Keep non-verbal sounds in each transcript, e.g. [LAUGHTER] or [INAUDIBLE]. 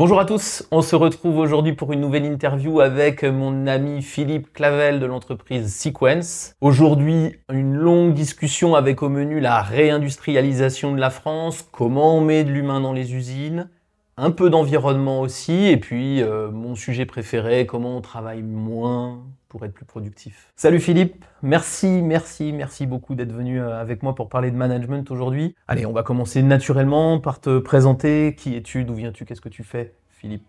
Bonjour à tous, on se retrouve aujourd'hui pour une nouvelle interview avec mon ami Philippe Clavel de l'entreprise Sequence. Aujourd'hui, une longue discussion avec au menu la réindustrialisation de la France, comment on met de l'humain dans les usines, un peu d'environnement aussi, et puis euh, mon sujet préféré, comment on travaille moins pour être plus productif. Salut Philippe, merci, merci, merci beaucoup d'être venu euh, avec moi pour parler de management aujourd'hui. Allez, on va commencer naturellement par te présenter. Qui es-tu D'où viens-tu Qu'est-ce que tu fais, Philippe?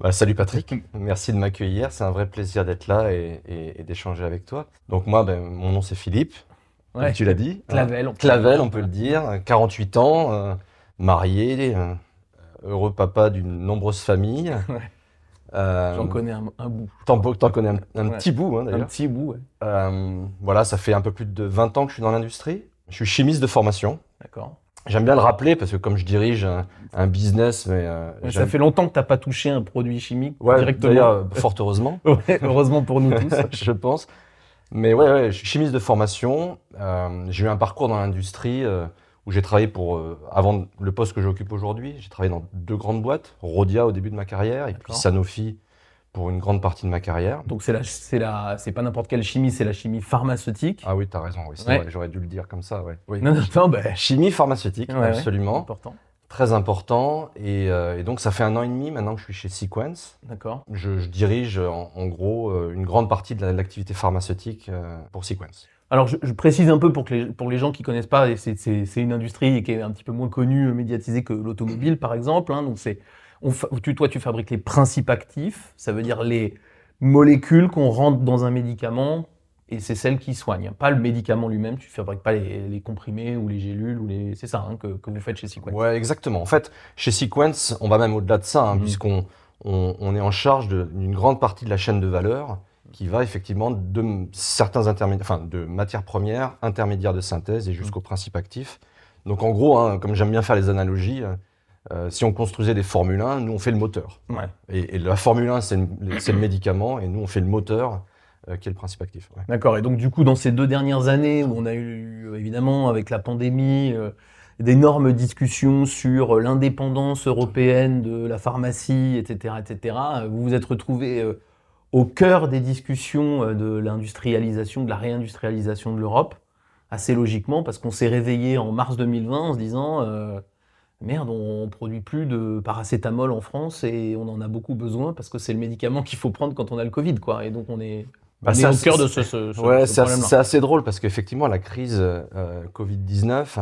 Bah, salut Patrick, [LAUGHS] merci de m'accueillir. C'est un vrai plaisir d'être là et, d'échanger avec toi. Donc moi, ben, mon nom c'est Philippe, comme tu l'as dit. Clavel. On Clavel, on peut le dire. 48 ans, euh, marié, heureux papa d'une nombreuse famille. [LAUGHS] Euh, J'en connais un, bout. T'en, connais un, petit bout, hein, d'ailleurs. Un petit bout, ouais. Euh, voilà, ça fait un peu plus de 20 ans que je suis dans l'industrie. Je suis chimiste de formation. D'accord. J'aime bien le rappeler parce que comme je dirige un, business, mais euh, ça fait longtemps que tu n'as pas touché un produit chimique ouais, directement. Fort heureusement. [LAUGHS] heureusement pour nous tous, [LAUGHS] je pense. Mais ouais, ouais, je suis chimiste de formation. j'ai eu un parcours dans l'industrie où j'ai travaillé pour, euh, avant le poste que j'occupe aujourd'hui, j'ai travaillé dans deux grandes boîtes, Rodia au début de ma carrière et puis Sanofi pour une grande partie de ma carrière. Donc c'est la, c'est la, c'est pas n'importe quelle chimie, c'est la chimie pharmaceutique. Ah oui, tu as raison, oui, j'aurais dû le dire comme ça, ouais. Oui. Non, non, [LAUGHS] bah... Chimie pharmaceutique, absolument. Important. Très important. Euh, et, donc ça fait un an et demi maintenant que je suis chez Sequence. D'accord. Je, dirige en, gros euh, une grande partie de l'activité pharmaceutique pour Sequence. Alors, je, précise un peu pour, que les, pour les gens qui connaissent pas, c'est une industrie qui est un petit peu moins connue, médiatisée que l'automobile, par exemple. Hein, donc, c'est, tu, toi, tu fabriques les principes actifs, ça veut dire les molécules qu'on rentre dans un médicament, et c'est celles qui soignent. Pas le médicament lui-même, tu fabriques pas les, comprimés ou les gélules, ou les... c'est ça hein, que, que, vous faites chez Sequence. Ouais, exactement. En fait, chez Sequence, on va même au-delà de ça, hein, mmh. puisqu'on on, on, est en charge d'une grande partie de la chaîne de valeur qui va effectivement de certains intermédiaires, enfin de matières premières, intermédiaires de synthèse et jusqu'au principe actif. Donc en gros, hein, comme j'aime bien faire les analogies, euh, si on construisait des Formule 1, nous on fait le moteur. Et, la Formule 1, c'est le, médicament, et nous on fait le moteur, euh, qui est le principe actif. D'accord. Et donc du coup, dans ces deux dernières années où on a eu évidemment avec la pandémie euh, d'énormes discussions sur l'indépendance européenne de la pharmacie, etc., etc., vous vous êtes retrouvé au cœur des discussions euh, de l'industrialisation, de la réindustrialisation de l'Europe, assez logiquement, parce qu'on s'est réveillé en mars 2020 en se disant euh, merde, on, ne produit plus de paracétamol en France et on en a beaucoup besoin parce que c'est le médicament qu'il faut prendre quand on a le Covid, quoi. Et donc on est, bah, au cœur de ce, ce, ouais, C'est assez drôle parce qu'effectivement la crise euh, Covid 19,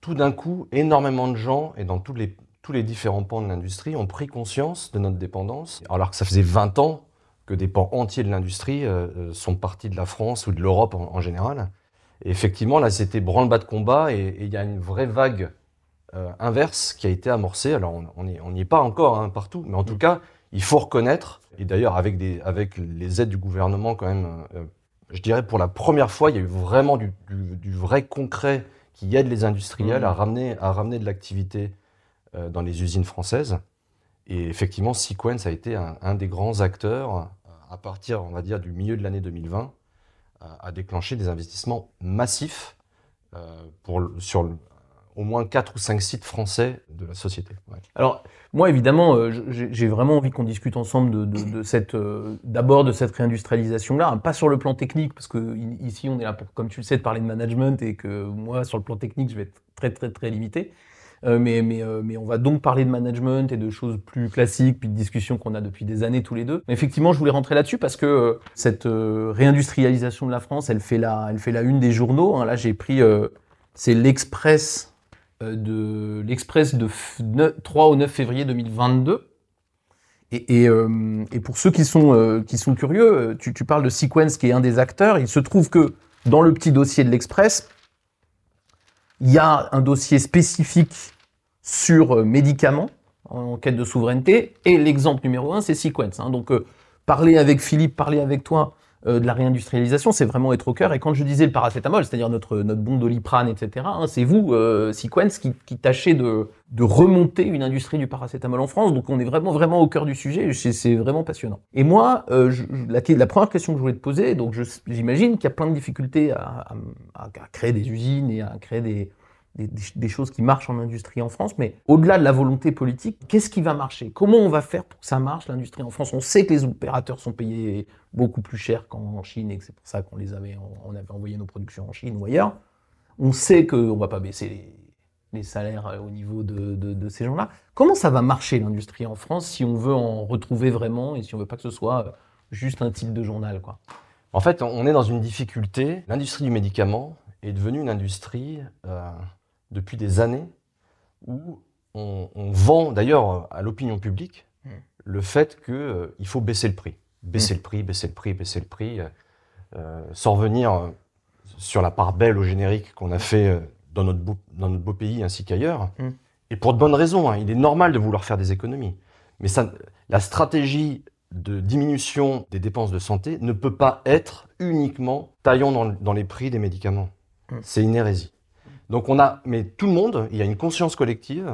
tout d'un coup, énormément de gens et dans tous les tous les différents pans de l'industrie ont pris conscience de notre dépendance, alors que ça faisait 20 ans que des pans entiers de l'industrie euh, euh, sont partis de la France ou de l'Europe en, général. Et effectivement, là, c'était branle-bas de combat et il y a une vraie vague euh, inverse qui a été amorcée. Alors, on n'y on est pas encore hein, partout, mais en tout mm. cas, il faut reconnaître, et d'ailleurs, avec, avec les aides du gouvernement, quand même, je dirais pour la première fois, il y a eu vraiment du, vrai concret qui aide les industriels mm. à, ramener, à ramener de l'activité dans les usines françaises. Et effectivement, Sequence a été un, des grands acteurs, euh, à partir, on va dire, du milieu de l'année 2020, à déclencher des investissements massifs euh, pour, sur au moins 4 ou 5 sites français de la société. Alors, moi, évidemment, j'ai vraiment envie qu'on discute ensemble de, d'abord de cette réindustrialisation-là, hein, pas sur le plan technique, parce que ici, on est là pour, comme tu le sais, de parler de management et que moi, sur le plan technique, je vais être très, très, très limité. Euh, euh, mais, on va donc parler de management et de choses plus classiques, puis de discussions qu'on a depuis des années tous les deux. Effectivement, je voulais rentrer là-dessus parce que euh, cette réindustrialisation de la France, elle fait la, une des journaux. Hein. Là, j'ai pris, c'est l'Express de l'Express de 3 au 9 février 2022. Et, pour ceux qui sont, curieux, tu parles de Sequence qui est un des acteurs. Il se trouve que dans le petit dossier de l'Express, il y a un dossier spécifique sur euh, médicaments en quête de souveraineté. Et l'exemple numéro un, c'est Sequence. Hein. Donc, euh, parler avec Philippe, parler avec toi euh, de la réindustrialisation, c'est vraiment être au cœur. Et quand je disais le paracétamol, c'est-à-dire notre, notre bon doliprane, etc., hein, c'est vous, Sequence, qui, qui tâchez de, de, remonter une industrie du paracétamol en France. Donc, on est vraiment, vraiment au cœur du sujet. C'est vraiment passionnant. Et moi, la, première question que je voulais te poser, donc j'imagine qu'il y a plein de difficultés à, créer des usines et à créer des des, choses qui marchent en industrie en France, mais au-delà de la volonté politique, qu'est-ce qui va marcher? Comment on va faire pour que ça marche, l'industrie en France? On sait que les opérateurs sont payés beaucoup plus cher qu'en Chine et que c'est pour ça qu'on les avait, on avait envoyé nos productions en Chine ou ailleurs. On sait qu'on ne va pas baisser les, salaires euh, au niveau de, ces gens-là. Comment ça va marcher l'industrie en France si on veut en retrouver vraiment et si on veut pas que ce soit euh, juste un titre de journal quoi? En fait, on est dans une difficulté. L'industrie du médicament est devenue une industrie euh, depuis des années où on, vend d'ailleurs à l'opinion publique hmm. le fait qu'il euh, faut baisser le prix. Baisser hmm. le prix, baisser le prix, baisser le prix, euh, euh, sans revenir sur la part belle au générique qu'on a fait dans notre, beau, dans notre beau pays ainsi qu'ailleurs. Hmm. Et pour de bonnes raisons, hein. il est normal de vouloir faire des économies. Mais ça, la stratégie de diminution des dépenses de santé ne peut pas être uniquement taillant dans, dans les prix des médicaments. C'est une hérésie. Donc on a, mais tout le monde, il y a une conscience collective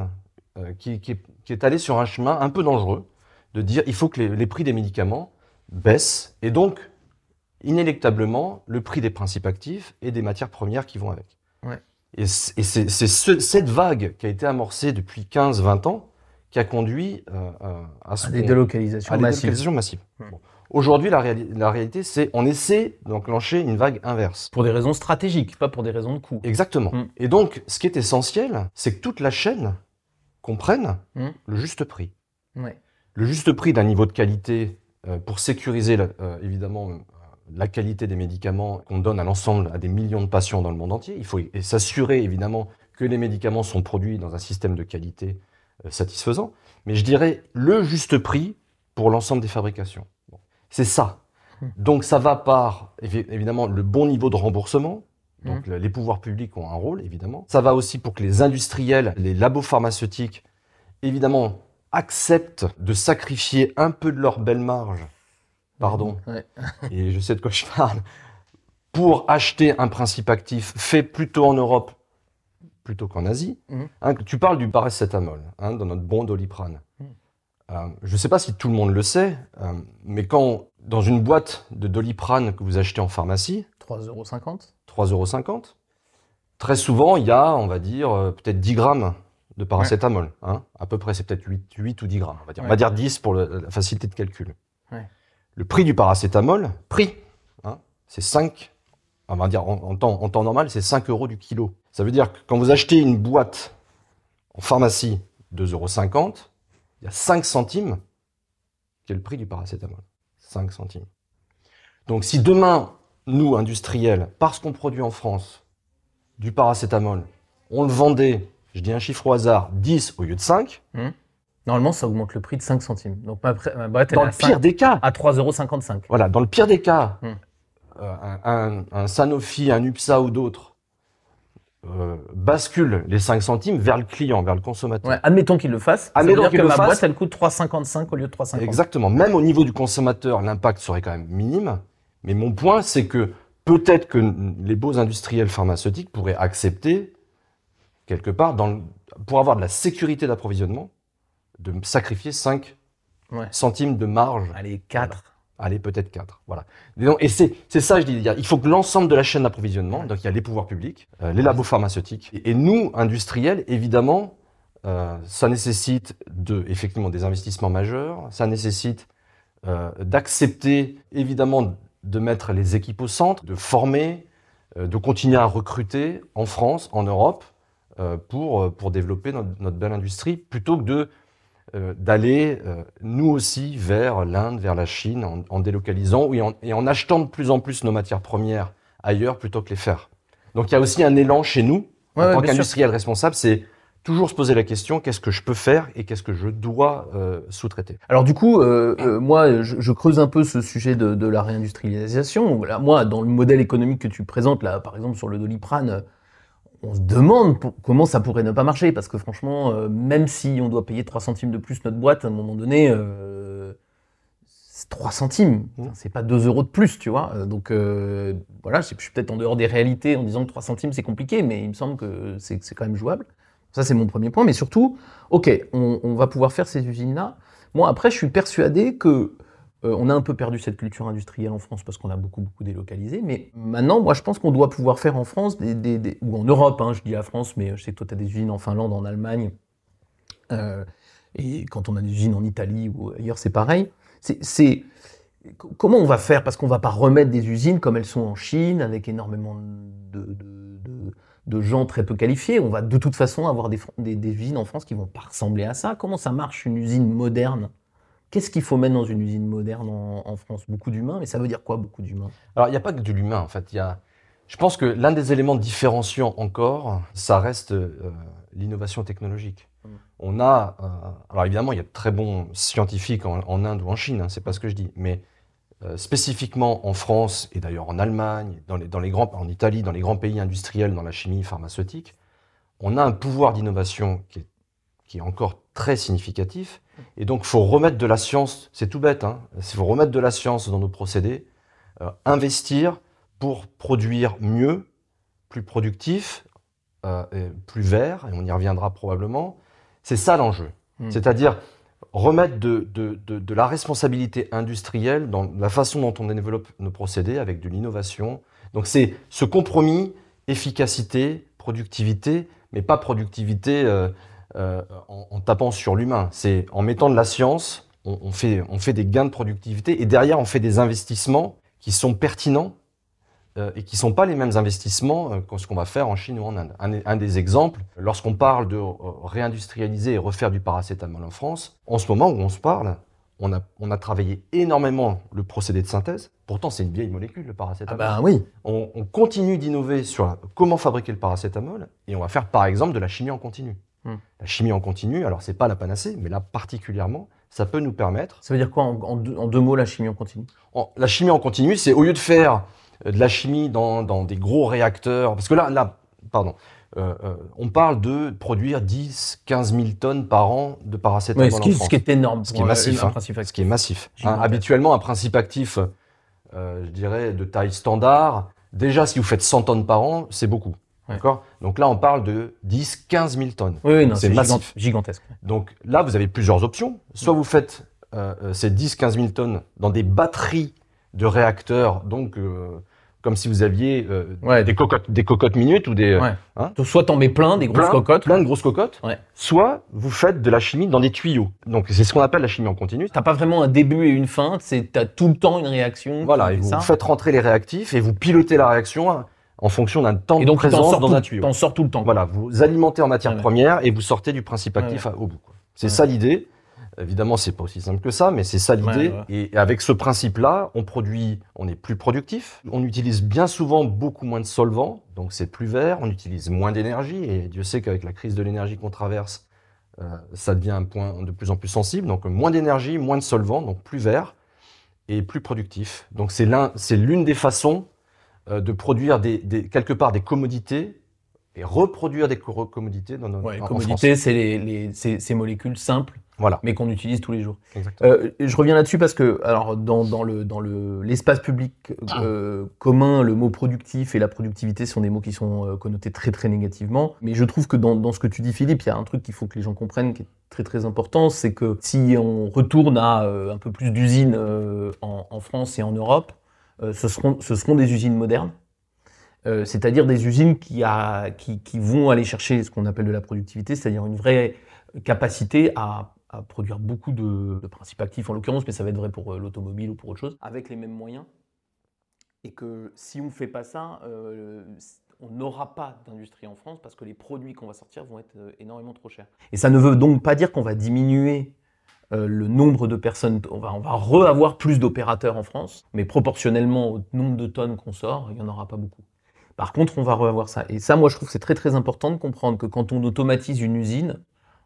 euh, qui, est, allée sur un chemin un peu dangereux de dire il faut que les, prix des médicaments baissent et donc inéluctablement le prix des principes actifs et des matières premières qui vont avec. Et c'est cette vague qui a été amorcée depuis 15-20 ans qui a conduit euh, euh, à, ce des délocalisations massives. Aujourd'hui, la, réalité, c'est on essaie d'enclencher une vague inverse. Pour des raisons stratégiques, pas pour des raisons de coût. Exactement. Mm. Et donc, ce qui est essentiel, c'est que toute la chaîne comprenne mm. le juste prix. Le juste prix d'un niveau de qualité euh, pour sécuriser, euh, évidemment, euh, la qualité des médicaments qu'on donne à l'ensemble, à des millions de patients dans le monde entier. Il faut s'assurer, évidemment, que les médicaments sont produits dans un système de qualité satisfaisant. Mais je dirais le juste prix pour l'ensemble des fabrications. C'est ça. Hmm. Donc ça va par évidemment le bon niveau de remboursement. Donc hmm. les pouvoirs publics ont un rôle évidemment. Ça va aussi pour que les industriels, les labos pharmaceutiques, évidemment, acceptent de sacrifier un peu de leur belle marge. Pardon. [LAUGHS] Et je sais de quoi je parle. Pour acheter un principe actif fait plutôt en Europe plutôt qu'en Asie. Hmm. Hein, tu parles du paracétamol hein, dans notre bon doliprane. Euh, je ne sais pas si tout le monde le sait, euh, mais quand dans une boîte de doliprane que vous achetez en pharmacie, 3,50 euros. 3,50 euros. Très souvent, il y a, on va dire, euh, peut-être 10 grammes de paracétamol. Hein. À peu près, c'est peut-être 8, ou 10 grammes. On va dire, on va dire 10 pour la facilité de calcul. Le prix du paracétamol, prix, hein, c'est 5, on va dire en, temps, en temps normal, c'est 5 euros du kilo. Ça veut dire que quand vous achetez une boîte en pharmacie, 2,50 euros, il y a 5 centimes qui est le prix du paracétamol. 5 centimes. Donc si demain, nous, industriels, parce qu'on produit en France du paracétamol, on le vendait, je dis un chiffre au hasard, 10 au lieu de 5, mmh. Normalement, ça augmente le prix de 5 centimes. Donc ma, dans le pire des cas, à 3,55 Voilà, dans le pire des cas, mmh. euh, un, un, Sanofi, un UPSA ou d'autres euh, bascule les 5 centimes vers le client, vers le consommateur. admettons qu'il le fasse. Admettons qu'il le ma boîte, elle coûte 3,55 au lieu de 3,50. Exactement. Même au niveau du consommateur, l'impact serait quand même minime. Mais mon point, c'est que peut-être que les beaux industriels pharmaceutiques pourraient accepter, quelque part, dans pour avoir de la sécurité d'approvisionnement, de sacrifier 5 centimes de marge. Allez, 4. Allez, peut-être quatre. Voilà. Et c'est ça, je dis. Il faut que l'ensemble de la chaîne d'approvisionnement, donc il y a les pouvoirs publics, euh, les labos pharmaceutiques, et, nous, industriels, évidemment, euh, ça nécessite de, effectivement des investissements majeurs, ça nécessite euh, d'accepter, évidemment, de mettre les équipes au centre, de former, de continuer à recruter en France, en Europe, pour, pour développer notre, belle industrie, plutôt que de d'aller euh, nous aussi vers l'Inde, vers la Chine, en, délocalisant et en, achetant de plus en plus nos matières premières ailleurs plutôt que les faire. Donc il y a aussi un élan chez nous, en tant qu'industriel responsable, c'est toujours se poser la question qu'est-ce que je peux faire et qu'est-ce que je dois euh, sous-traiter. Alors du coup, moi, je, creuse un peu ce sujet de, de la réindustrialisation. moi, dans le modèle économique que tu présentes là, par exemple sur le Doliprane on se demande comment ça pourrait ne pas marcher, parce que franchement, euh, même si on doit payer 3 centimes de plus notre boîte, à un moment donné, euh, c'est 3 centimes, mmh. c'est pas 2 euros de plus, tu vois. Euh, donc voilà, je suis peut-être en dehors des réalités en disant que 3 centimes c'est compliqué, mais il me semble que c'est quand même jouable. Ça, c'est mon premier point. Mais surtout, ok, on, va pouvoir faire ces usines-là. Moi, après, je suis persuadé que Euh, on a un peu perdu cette culture industrielle en France parce qu'on a beaucoup, beaucoup délocalisé. Mais maintenant, moi, je pense qu'on doit pouvoir faire en France, des, ou en Europe, hein, je dis la France, mais je sais que toi, tu as des usines en Finlande, en Allemagne. Euh, et quand on a des usines en Italie ou ailleurs, c'est pareil. C'est comment on va faire? Parce qu'on va pas remettre des usines comme elles sont en Chine, avec énormément de, gens très peu qualifiés. On va de toute façon avoir des, des, usines en France qui vont pas ressembler à ça. Comment ça marche une usine moderne? Qu'est-ce qu'il faut mettre dans une usine moderne en, France? Beaucoup d'humains, mais ça veut dire quoi beaucoup d'humains? Alors il n'y a pas que de l'humain en fait. Il y a... Je pense que l'un des éléments différenciants encore, ça reste euh, l'innovation technologique. Mm. On a, euh, alors évidemment, il y a de très bons scientifiques en, Inde ou en Chine, hein, c'est pas ce que je dis, mais euh, spécifiquement en France et d'ailleurs en Allemagne, dans les, dans les grands, en Italie, dans les grands pays industriels, dans la chimie pharmaceutique, on a un pouvoir d'innovation qui est, qui est encore très significatif. Et donc, il faut remettre de la science, c'est tout bête, hein, il faut remettre de la science dans nos procédés, euh, investir pour produire mieux, plus productif, euh, plus vert, et on y reviendra probablement. C'est ça l'enjeu. Hmm. C'est-à-dire remettre de, de, la responsabilité industrielle dans la façon dont on développe nos procédés avec de l'innovation. Donc c'est ce compromis efficacité, productivité, mais pas productivité euh, euh, en, tapant sur l'humain. C'est en mettant de la science, on, fait, on fait des gains de productivité et derrière on fait des investissements qui sont pertinents euh, et qui ne sont pas les mêmes investissements euh, que ce qu'on va faire en Chine ou en Inde. Un, des exemples, lorsqu'on parle de réindustrialiser et refaire du paracétamol en France, en ce moment où on se parle, on a, on a travaillé énormément le procédé de synthèse. Pourtant, c'est une vieille molécule, le paracétamol. Ah ben oui. On, continue d'innover sur comment fabriquer le paracétamol et on va faire par exemple de la chimie en continu. Hmm. La chimie en continu, alors c'est pas la panacée, mais là particulièrement, ça peut nous permettre. Ça veut dire quoi en, deux, mots la chimie en continu? La chimie en continu, c'est au lieu de faire de la chimie dans, dans, des gros réacteurs. Parce que là, là pardon, euh, euh, on parle de produire 10, 15 000 tonnes par an de paracétamol ce qui, en France. Ce qui est énorme. Ce qui est massif. Hein, ce qui est massif. Hein, habituellement, un principe actif, euh, je dirais, de taille standard, déjà, si vous faites 100 tonnes par an, c'est beaucoup. D'accord? Donc là, on parle de 10, 15 000 tonnes. Oui, c'est massif. gigantesque. Donc là, vous avez plusieurs options. Soit vous faites ces 10, 15 000 tonnes dans des batteries de réacteurs, donc comme si vous aviez euh, des cocottes, des cocottes minutes ou des. Ouais. Hein? Soit t'en mets plein, des grosses cocottes. Plein de grosses cocottes. Soit vous faites de la chimie dans des tuyaux. Donc c'est ce qu'on appelle la chimie en continu. T'as pas vraiment un début et une fin. C'est t'as tout le temps une réaction. Voilà. Et vous, faites rentrer les réactifs et vous pilotez la réaction en fonction d'un temps de présence dans un tuyau. T'en sors tout le temps. Voilà. Vous alimentez en matière première et vous sortez du principe actif au bout. C'est ça l'idée. Évidemment, c'est pas aussi simple que ça, mais c'est ça l'idée. Et avec ce principe-là, on produit, on est plus productif. On utilise bien souvent beaucoup moins de solvants, donc c'est plus vert. On utilise moins d'énergie, et Dieu sait qu'avec la crise de l'énergie qu'on traverse, euh, ça devient un point de plus en plus sensible. Donc moins d'énergie, moins de solvants, donc plus vert et plus productif. Donc c'est l'un, c'est l'une des façons de produire des, quelque part des commodités et reproduire des commodités dans nos ouais, commodités, c'est les, ces molécules simples voilà. mais qu'on utilise tous les jours. Euh, je reviens là-dessus parce que, alors, dans, dans le dans le l'espace public euh, commun, le mot productif et la productivité sont des mots qui sont euh, connotés très très négativement. Mais je trouve que dans, dans ce que tu dis, Philippe, il y a un truc qu'il faut que les gens comprennent qui est très très important, c'est que si on retourne à un peu plus d'usines en, en, France et en Europe, ce seront ce seront des usines modernes. c'est-à-dire des usines qui, a, qui, qui vont aller chercher ce qu'on appelle de la productivité, c'est-à-dire une vraie capacité à à produire beaucoup de, principes actifs en l'occurrence, mais ça va être vrai pour euh, l'automobile ou pour autre chose, avec les mêmes moyens. Et que si on ne fait pas ça, euh, on n'aura pas d'industrie en France parce que les produits qu'on va sortir vont être euh, énormément trop chers. Et ça ne veut donc pas dire qu'on va diminuer le nombre de personnes, on va, on va re-avoir plus d'opérateurs en France, mais proportionnellement au nombre de tonnes qu'on sort, il n'y en aura pas beaucoup. Par contre, on va re-avoir ça. Et ça, moi, je trouve que c'est très très important de comprendre que quand on automatise une usine,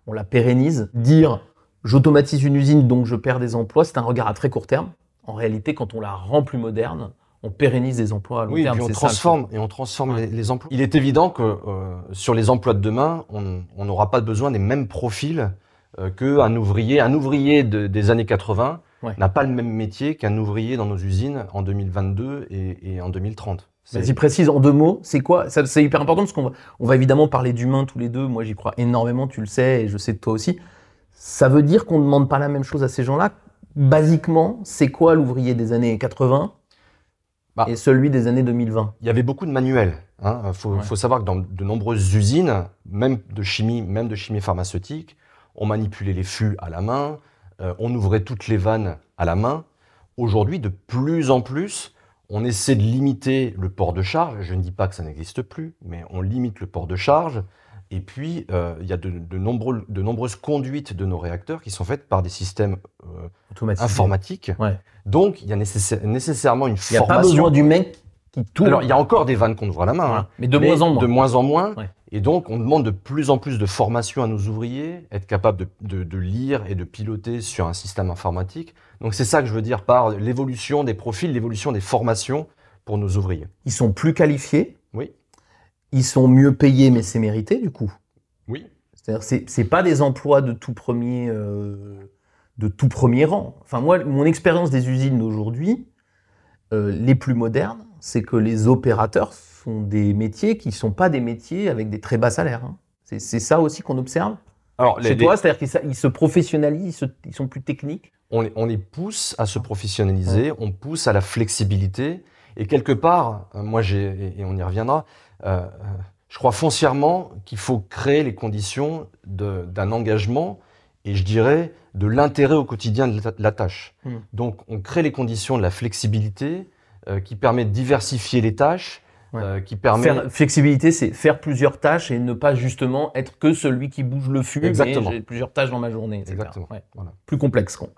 on la pérennise. Dire j'automatise une usine donc je perds des emplois, c'est un regard à très court terme. En réalité, quand on la rend plus moderne, on pérennise des emplois à long oui, terme. Oui, on transforme et on transforme les, emplois. Il est évident que euh, sur les emplois de demain, on n'aura pas besoin des mêmes profils euh, qu'un ouvrier. Un ouvrier des années 80 n'a pas le même métier qu'un ouvrier dans nos usines en 2022 et, en 2030. Vas-y, précise en deux mots, c'est quoi? C'est hyper important parce qu'on va, on va évidemment parler d'humain tous les deux. Moi, j'y crois énormément, tu le sais, et je sais de toi aussi. Ça veut dire qu'on ne demande pas la même chose à ces gens-là? Basiquement, c'est quoi l'ouvrier des années 80 Bah. et celui des années 2020 Il y avait beaucoup de manuels. Il hein. faut, Ouais. faut savoir que dans de nombreuses usines, même de chimie, même de chimie pharmaceutique, on manipulait les fûts à la main, euh, on ouvrait toutes les vannes à la main. Aujourd'hui, de plus en plus, on essaie de limiter le port de charge. Je ne dis pas que ça n'existe plus, mais on limite le port de charge. Et puis, euh, il y a de, de nombreux- de nombreuses conduites de nos réacteurs qui sont faites par des systèmes euh, informatiques. Ouais. Donc, il y a nécessaire- nécessairement une Il n'y a pas formation. besoin du mec qui tourne. Alors, il y a encore des vannes qu'on ouvre à la main. Hein. Mais de Mais moins en moins. De moins en moins. Ouais. Et donc, on demande de plus en plus de formation à nos ouvriers, être capable de, de- de lire et de piloter sur un système informatique. Donc, c'est ça que je veux dire par l'évolution des profils, l'évolution des formations pour nos ouvriers. Ils sont plus qualifiés. Oui. Ils sont mieux payés, mais c'est mérité du coup. Oui. C'est-à-dire, c'est, c'est pas des emplois de tout premier, euh, de tout premier rang. Enfin, moi, mon expérience des usines d'aujourd'hui, euh, les plus modernes, c'est que les opérateurs font des métiers qui sont pas des métiers avec des très bas salaires. hein. C'est, c'est ça aussi qu'on observe Alors, chez les- toi, c'est-à-dire qu'ils ils se professionnalisent, ils, se- ils sont plus techniques. on, les, on les pousse à se professionnaliser, on pousse à la flexibilité. Et quelque part, euh, moi, j'ai, et- on y reviendra, euh, euh, je crois foncièrement qu'il faut créer les conditions de- d'un engagement et je dirais de l'intérêt au quotidien de la, de la tâche. Mm. Donc, on crée les conditions de la flexibilité euh, qui permet de diversifier les tâches, Ouais. euh, qui permet. Faire, flexibilité, c'est faire plusieurs tâches et ne pas justement être que celui qui bouge le fût. Exactement. J'ai plusieurs tâches dans ma journée. etc. Exactement. Ouais. Voilà. Plus complexe. quoi.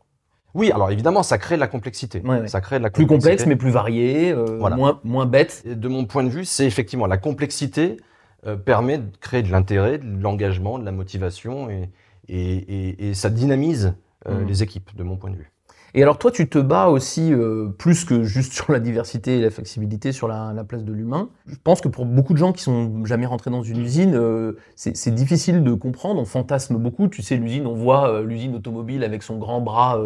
Oui, alors évidemment, ça crée de la complexité. Ouais, ouais. Ça crée de la Plus complexe, mais plus varié, euh, Voilà. moins, moins bête. Et de mon point de vue, c'est effectivement la complexité euh, permet de créer de l'intérêt, de l'engagement, de la motivation et, et, et- ça dynamise euh, Mhm. les équipes, de mon point de vue. Et alors toi, tu te bats aussi euh, plus que juste sur la diversité et la flexibilité, sur la, la place de l'humain. Je pense que pour beaucoup de gens qui sont jamais rentrés dans une usine, euh, c'est difficile de comprendre. On fantasme beaucoup. Tu sais, l'usine, on voit euh, l'usine automobile avec son grand bras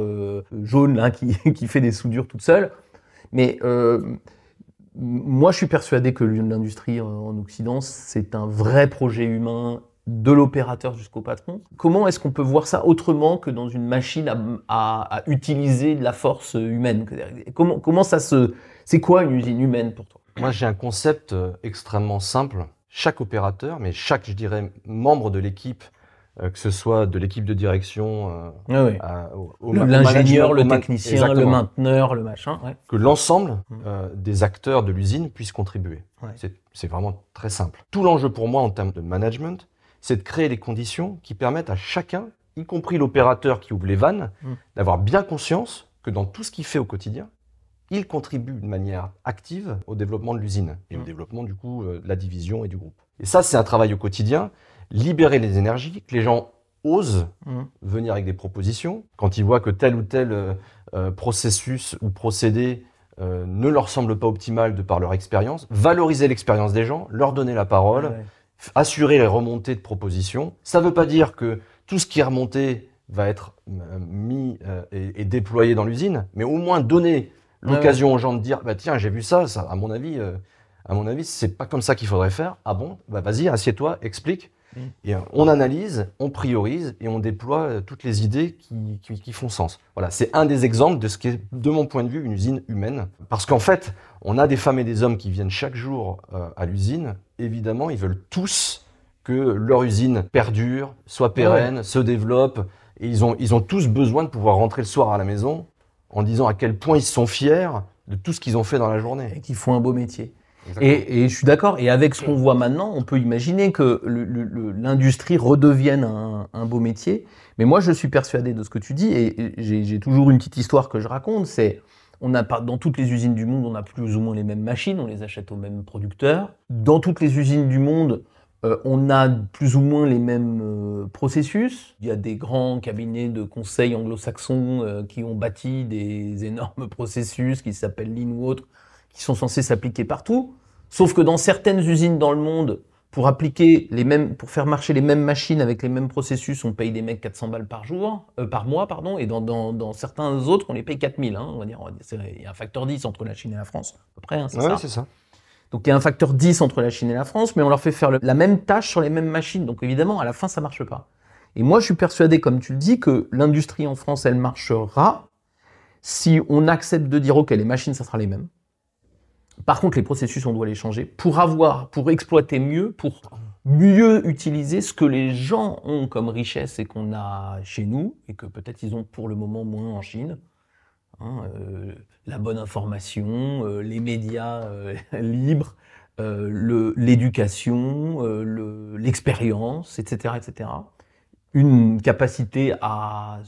jaune qui, [LAUGHS] qui fait des soudures toute seule. Mais moi, je suis persuadé que l'industrie en Occident, c'est un vrai projet humain de l'opérateur jusqu'au patron. Comment est-ce qu'on peut voir ça autrement que dans une machine à, à- à utiliser de la force humaine? Comment, comment ça se... C'est quoi une usine humaine pour toi? Moi, j'ai un concept euh, extrêmement simple. Chaque opérateur, mais chaque, je dirais, membre de l'équipe, euh, que ce soit de l'équipe de direction, euh, à- au, au ma- au L'ingénieur, le technicien, le mainteneur, le machin. ouais. que l'ensemble Mm. euh, des acteurs de l'usine puissent contribuer. Ouais. C'est vraiment très simple. Tout l'enjeu pour moi en termes de management, c'est de créer les conditions qui permettent à chacun, y compris l'opérateur qui ouvre les vannes, Mm. d'avoir bien conscience que dans tout ce qu'il fait au quotidien, il contribue de manière active au développement de l'usine et au Mm. développement du coup euh, de la division et du groupe. Et ça, c'est un travail au quotidien. Libérer les énergies, que les gens osent Mm. venir avec des propositions. Quand ils voient que tel ou tel euh, euh, processus ou procédé euh, ne leur semble pas optimal de par leur expérience, valoriser l'expérience des gens, leur donner la parole, Ouais. Assurer les remontées de propositions. Ça ne veut pas dire que tout ce qui est remonté va être euh, mis euh, et, et déployé dans l'usine, mais au moins donner l'occasion aux gens de dire bah tiens j'ai vu ça, ça à mon avis euh, à mon avis c'est pas comme ça qu'il faudrait faire. Ah bon? Bah vas-y assieds-toi explique. Mm. Et euh, on analyse, on priorise et on déploie euh, toutes les idées qui, qui- qui font sens. Voilà, c'est un des exemples de ce qui est, de mon point de vue, une usine humaine. Parce qu'en fait, on a des femmes et des hommes qui viennent chaque jour euh, à l'usine. Évidemment, ils veulent tous que leur usine perdure, soit pérenne, se développe. Et ils ont, ils ont tous besoin de pouvoir rentrer le soir à la maison en disant à quel point ils sont fiers de tout ce qu'ils ont fait dans la journée. Et qui font un beau métier. Et, je suis d'accord. Et avec ce qu'on voit maintenant, on peut imaginer que l'industrie redevienne un, beau métier. Mais moi, je suis persuadé de ce que tu dis. Et, j'ai toujours une petite histoire que je raconte. C'est on a dans toutes les usines du monde, on a plus ou moins les mêmes machines. On les achète aux mêmes producteurs. Dans toutes les usines du monde, euh, on a plus ou moins les mêmes euh, processus. Il y a des grands cabinets de conseil anglo-saxons euh, qui ont bâti des énormes [LAUGHS] processus qui s'appellent Lean ou autres, qui sont censés s'appliquer partout. Sauf que dans certaines usines dans le monde, pour appliquer les mêmes, pour faire marcher les mêmes machines avec les mêmes processus, on paye des mecs 400 balles par jour, euh, par mois, pardon, et dans, dans, dans certains autres, on les paye 4000. Hein, on va dire, il y a un facteur 10 entre la Chine et la France, à peu près, hein, c'est Ouais, ça. c'est ça. Donc il y a un facteur 10 entre la Chine et la France, mais on leur fait faire le- la même tâche sur les mêmes machines. Donc évidemment, à la fin, ça marche pas. Et moi, je suis persuadé, comme tu le dis, que l'industrie en France, elle marchera si on accepte de dire, OK, les machines, ça sera les mêmes. Par contre, les processus, on doit les changer pour avoir, pour exploiter mieux, pour mieux utiliser ce que les gens ont comme richesse et qu'on a chez nous, et que peut-être ils ont pour le moment moins en Chine. Hein, euh, la bonne information, euh, les médias euh, [LAUGHS] libres, l'éducation, l'expérience, etc., etc. Une capacité à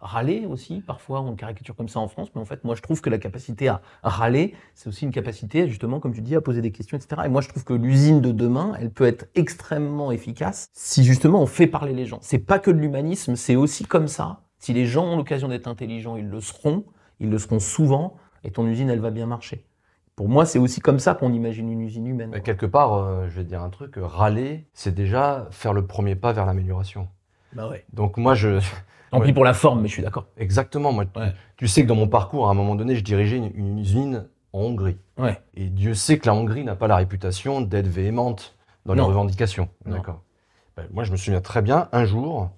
râler aussi, parfois on caricature comme ça en France, mais en fait moi je trouve que la capacité à râler, c'est aussi une capacité justement, comme tu dis, à poser des questions, etc. Et moi je trouve que l'usine de demain, elle peut être extrêmement efficace si justement on fait parler les gens. C'est pas que de l'humanisme, c'est aussi comme ça. Si les gens ont l'occasion d'être intelligents, ils le seront, ils le seront souvent, et ton usine elle va bien marcher. Pour moi, c'est aussi comme ça qu'on imagine une usine humaine. Mais quelque part, euh, je vais te dire un truc, râler, c'est déjà faire le premier pas vers l'amélioration. Bah ouais. Donc moi, je... Tant pis pour la forme, mais je suis d'accord. Exactement. Moi, Ouais. tu sais que dans mon parcours, à un moment donné, je dirigeais une, une usine en Hongrie. Ouais. Et Dieu sait que la Hongrie n'a pas la réputation d'être véhémente dans les revendications. D'accord. Ben, moi, je me souviens très bien, un jour,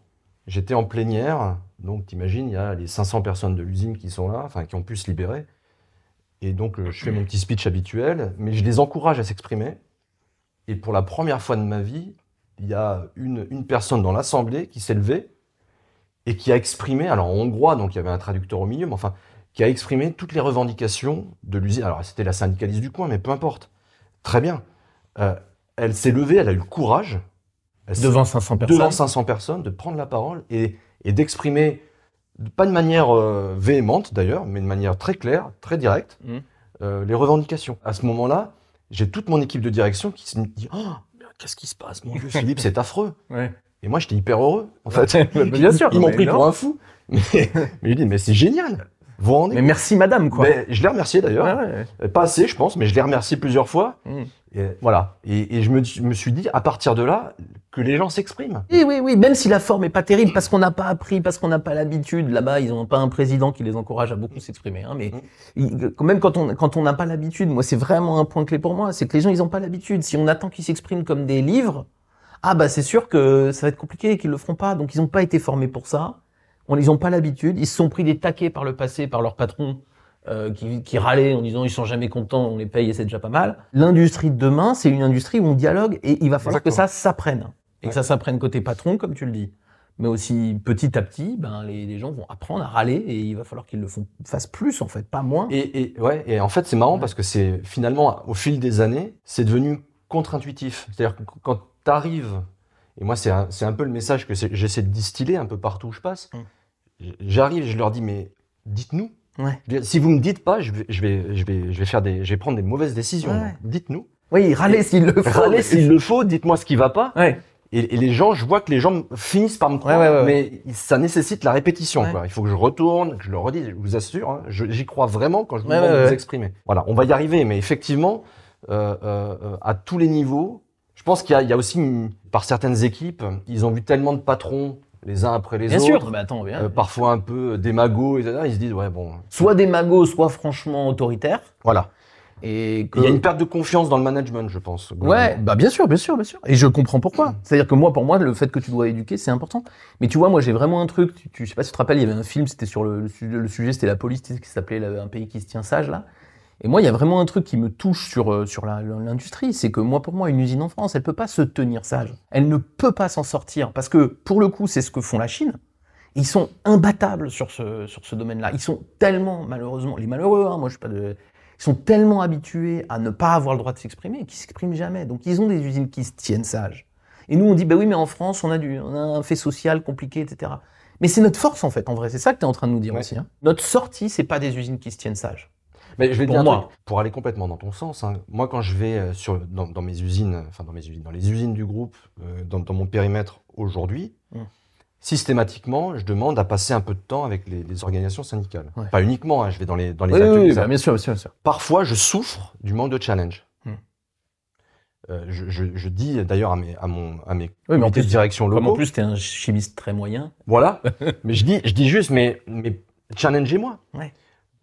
j'étais en plénière. Donc, t'imagines, il y a les 500 personnes de l'usine qui sont là, enfin, qui ont pu se libérer. Et donc, euh, je fais mon petit speech habituel, mais je les encourage à s'exprimer. Et pour la première fois de ma vie, il y a une, une personne dans l'assemblée qui s'est levée et qui a exprimé, alors en hongrois, donc il y avait un traducteur au milieu, mais enfin, qui a exprimé toutes les revendications de l'usine. Alors, c'était la syndicaliste du coin, mais peu importe. Très bien. Euh, elle s'est levée, elle a eu le courage, Devant 500 personnes. devant 500 personnes, de prendre la parole et, et d'exprimer, pas de manière euh, véhémente d'ailleurs, mais de manière très claire, très directe, Mhm. euh, les revendications. À ce moment-là, j'ai toute mon équipe de direction qui se dit Oh, qu'est-ce qui se passe, mon Dieu, [LAUGHS] Philippe, c'est affreux. Ouais. Et moi, j'étais hyper heureux, en fait. [LAUGHS] Bien sûr. Ils m'ont pris pour un fou. [LAUGHS] Mais, mais je dis, mais c'est génial. Vous rendez Mais merci madame, quoi. Mais je l'ai remercié d'ailleurs. Ouais, ouais. Euh, Pas assez, je pense, mais je l'ai remercié plusieurs fois. Mm. Et voilà. Et, et je me, suis dit, à partir de là, que les gens s'expriment. Oui, oui, oui, même si la forme est pas terrible, parce qu'on n'a pas appris, parce qu'on n'a pas l'habitude. Là-bas, ils n'ont pas un président qui les encourage à beaucoup s'exprimer. Hein, mais quand même, quand on quand on n'a pas l'habitude, moi, c'est vraiment un point clé pour moi, c'est que les gens, ils n'ont pas l'habitude. Si on attend qu'ils s'expriment comme des livres, ah bah c'est sûr que ça va être compliqué et qu'ils le feront pas. Donc ils n'ont pas été formés pour ça. On, ils n'ont pas l'habitude. Ils se sont pris des taquets par le passé par leur patron. euh, qui, qui râlaient en disant ils sont jamais contents, on les paye et c'est déjà pas mal. L'industrie de demain, c'est une industrie où on dialogue et il va falloir que ça s'apprenne. Et que ça s'apprenne côté patron, comme tu le dis. Mais aussi petit à petit, ben, les, les gens vont apprendre à râler et il va falloir qu'ils le font, fassent plus en fait, pas moins. Et, et, ouais, et en fait, c'est marrant parce que c'est finalement, au fil des années, c'est devenu contre-intuitif. C'est-à-dire que quand tu arrives, et moi, c'est un, un peu le message que j'essaie de distiller un peu partout où je passe. Mm. J'arrive, je leur dis, mais dites-nous. Ouais. Si vous me dites pas, je vais, je vais, je vais, je vais faire des, je vais prendre des mauvaises décisions. Ouais. Dites-nous. Oui, râler s'il le faut. Râlez s'il le faut. Dites-moi ce qui va pas. Ouais. Et, et les gens, je vois que les gens me- finissent par me croire, Ouais, ouais, ouais, mais ça nécessite la répétition. Quoi. Il faut que je retourne, que je le redise. Je vous assure, hein, j'y crois vraiment quand je vous demande de vous exprimer. Voilà, on va y arriver, mais effectivement, euh, euh, euh, à tous les niveaux, je pense qu'il y, a- il y a aussi, une- par certaines équipes, ils ont vu tellement de patrons les uns après les Bien autres, sûr. Mais attends, bien. euh, parfois un peu démagos, etc. Ils se disent, ouais, bon, Soit des magos, soit franchement autoritaires. voilà. Et que... Il y a une perte de confiance dans le management, je pense. Ouais, bah bien sûr, bien sûr, bien sûr. Et je comprends pourquoi. C'est-à-dire que moi, pour moi, le fait que tu dois éduquer, c'est important. Mais tu vois, moi, j'ai vraiment un truc. Tu, tu- je sais pas si tu te rappelles, il y avait un film, c'était sur le, le sujet, le sujet, c'était la police, qui s'appelait Un pays qui se tient sage là. Et moi, il y a vraiment un truc qui me touche sur euh, sur l'industrie, c'est que moi, pour moi, une usine en France, elle peut pas se tenir sage. Elle ne peut pas s'en sortir parce que pour le coup, c'est ce que font la Chine. Ils sont imbattables sur ce sur ce domaine-là. Ils sont tellement malheureusement les malheureux. Hein, moi, je suis pas de ils sont tellement habitués à ne pas avoir le droit de s'exprimer qu'ils s'expriment jamais. Donc ils ont des usines qui se tiennent sages. Et nous on dit bah oui mais en France on a du on a un fait social compliqué etc. Mais c'est notre force en fait en vrai c'est ça que tu es en train de nous dire Ouais. aussi. hein. Notre sortie c'est pas des usines qui se tiennent sages. Mais je vais Pour dire moi. truc, pour aller complètement dans ton sens. hein. Moi, quand je vais euh, sur, dans, dans mes usines, enfin dans mes usines, dans les usines du groupe, euh, dans, dans mon périmètre aujourd'hui, Mm. systématiquement, je demande à passer un peu de temps avec les, les organisations syndicales. Ouais. Pas uniquement, hein, je vais dans les, dans les Oui, oui, ateliers. oui, bah, bien sûr bien sûr. bien sûr. Parfois, je souffre du manque de challenge. Mm. Euh, je, je- je dis d'ailleurs à mes, à mon, à mes Oui mais en plus de direction comme locaux, en plus t'es un chimiste très moyen. voilà. [LAUGHS] mais je dis, je dis juste, mais, mais challengez-moi. Ouais.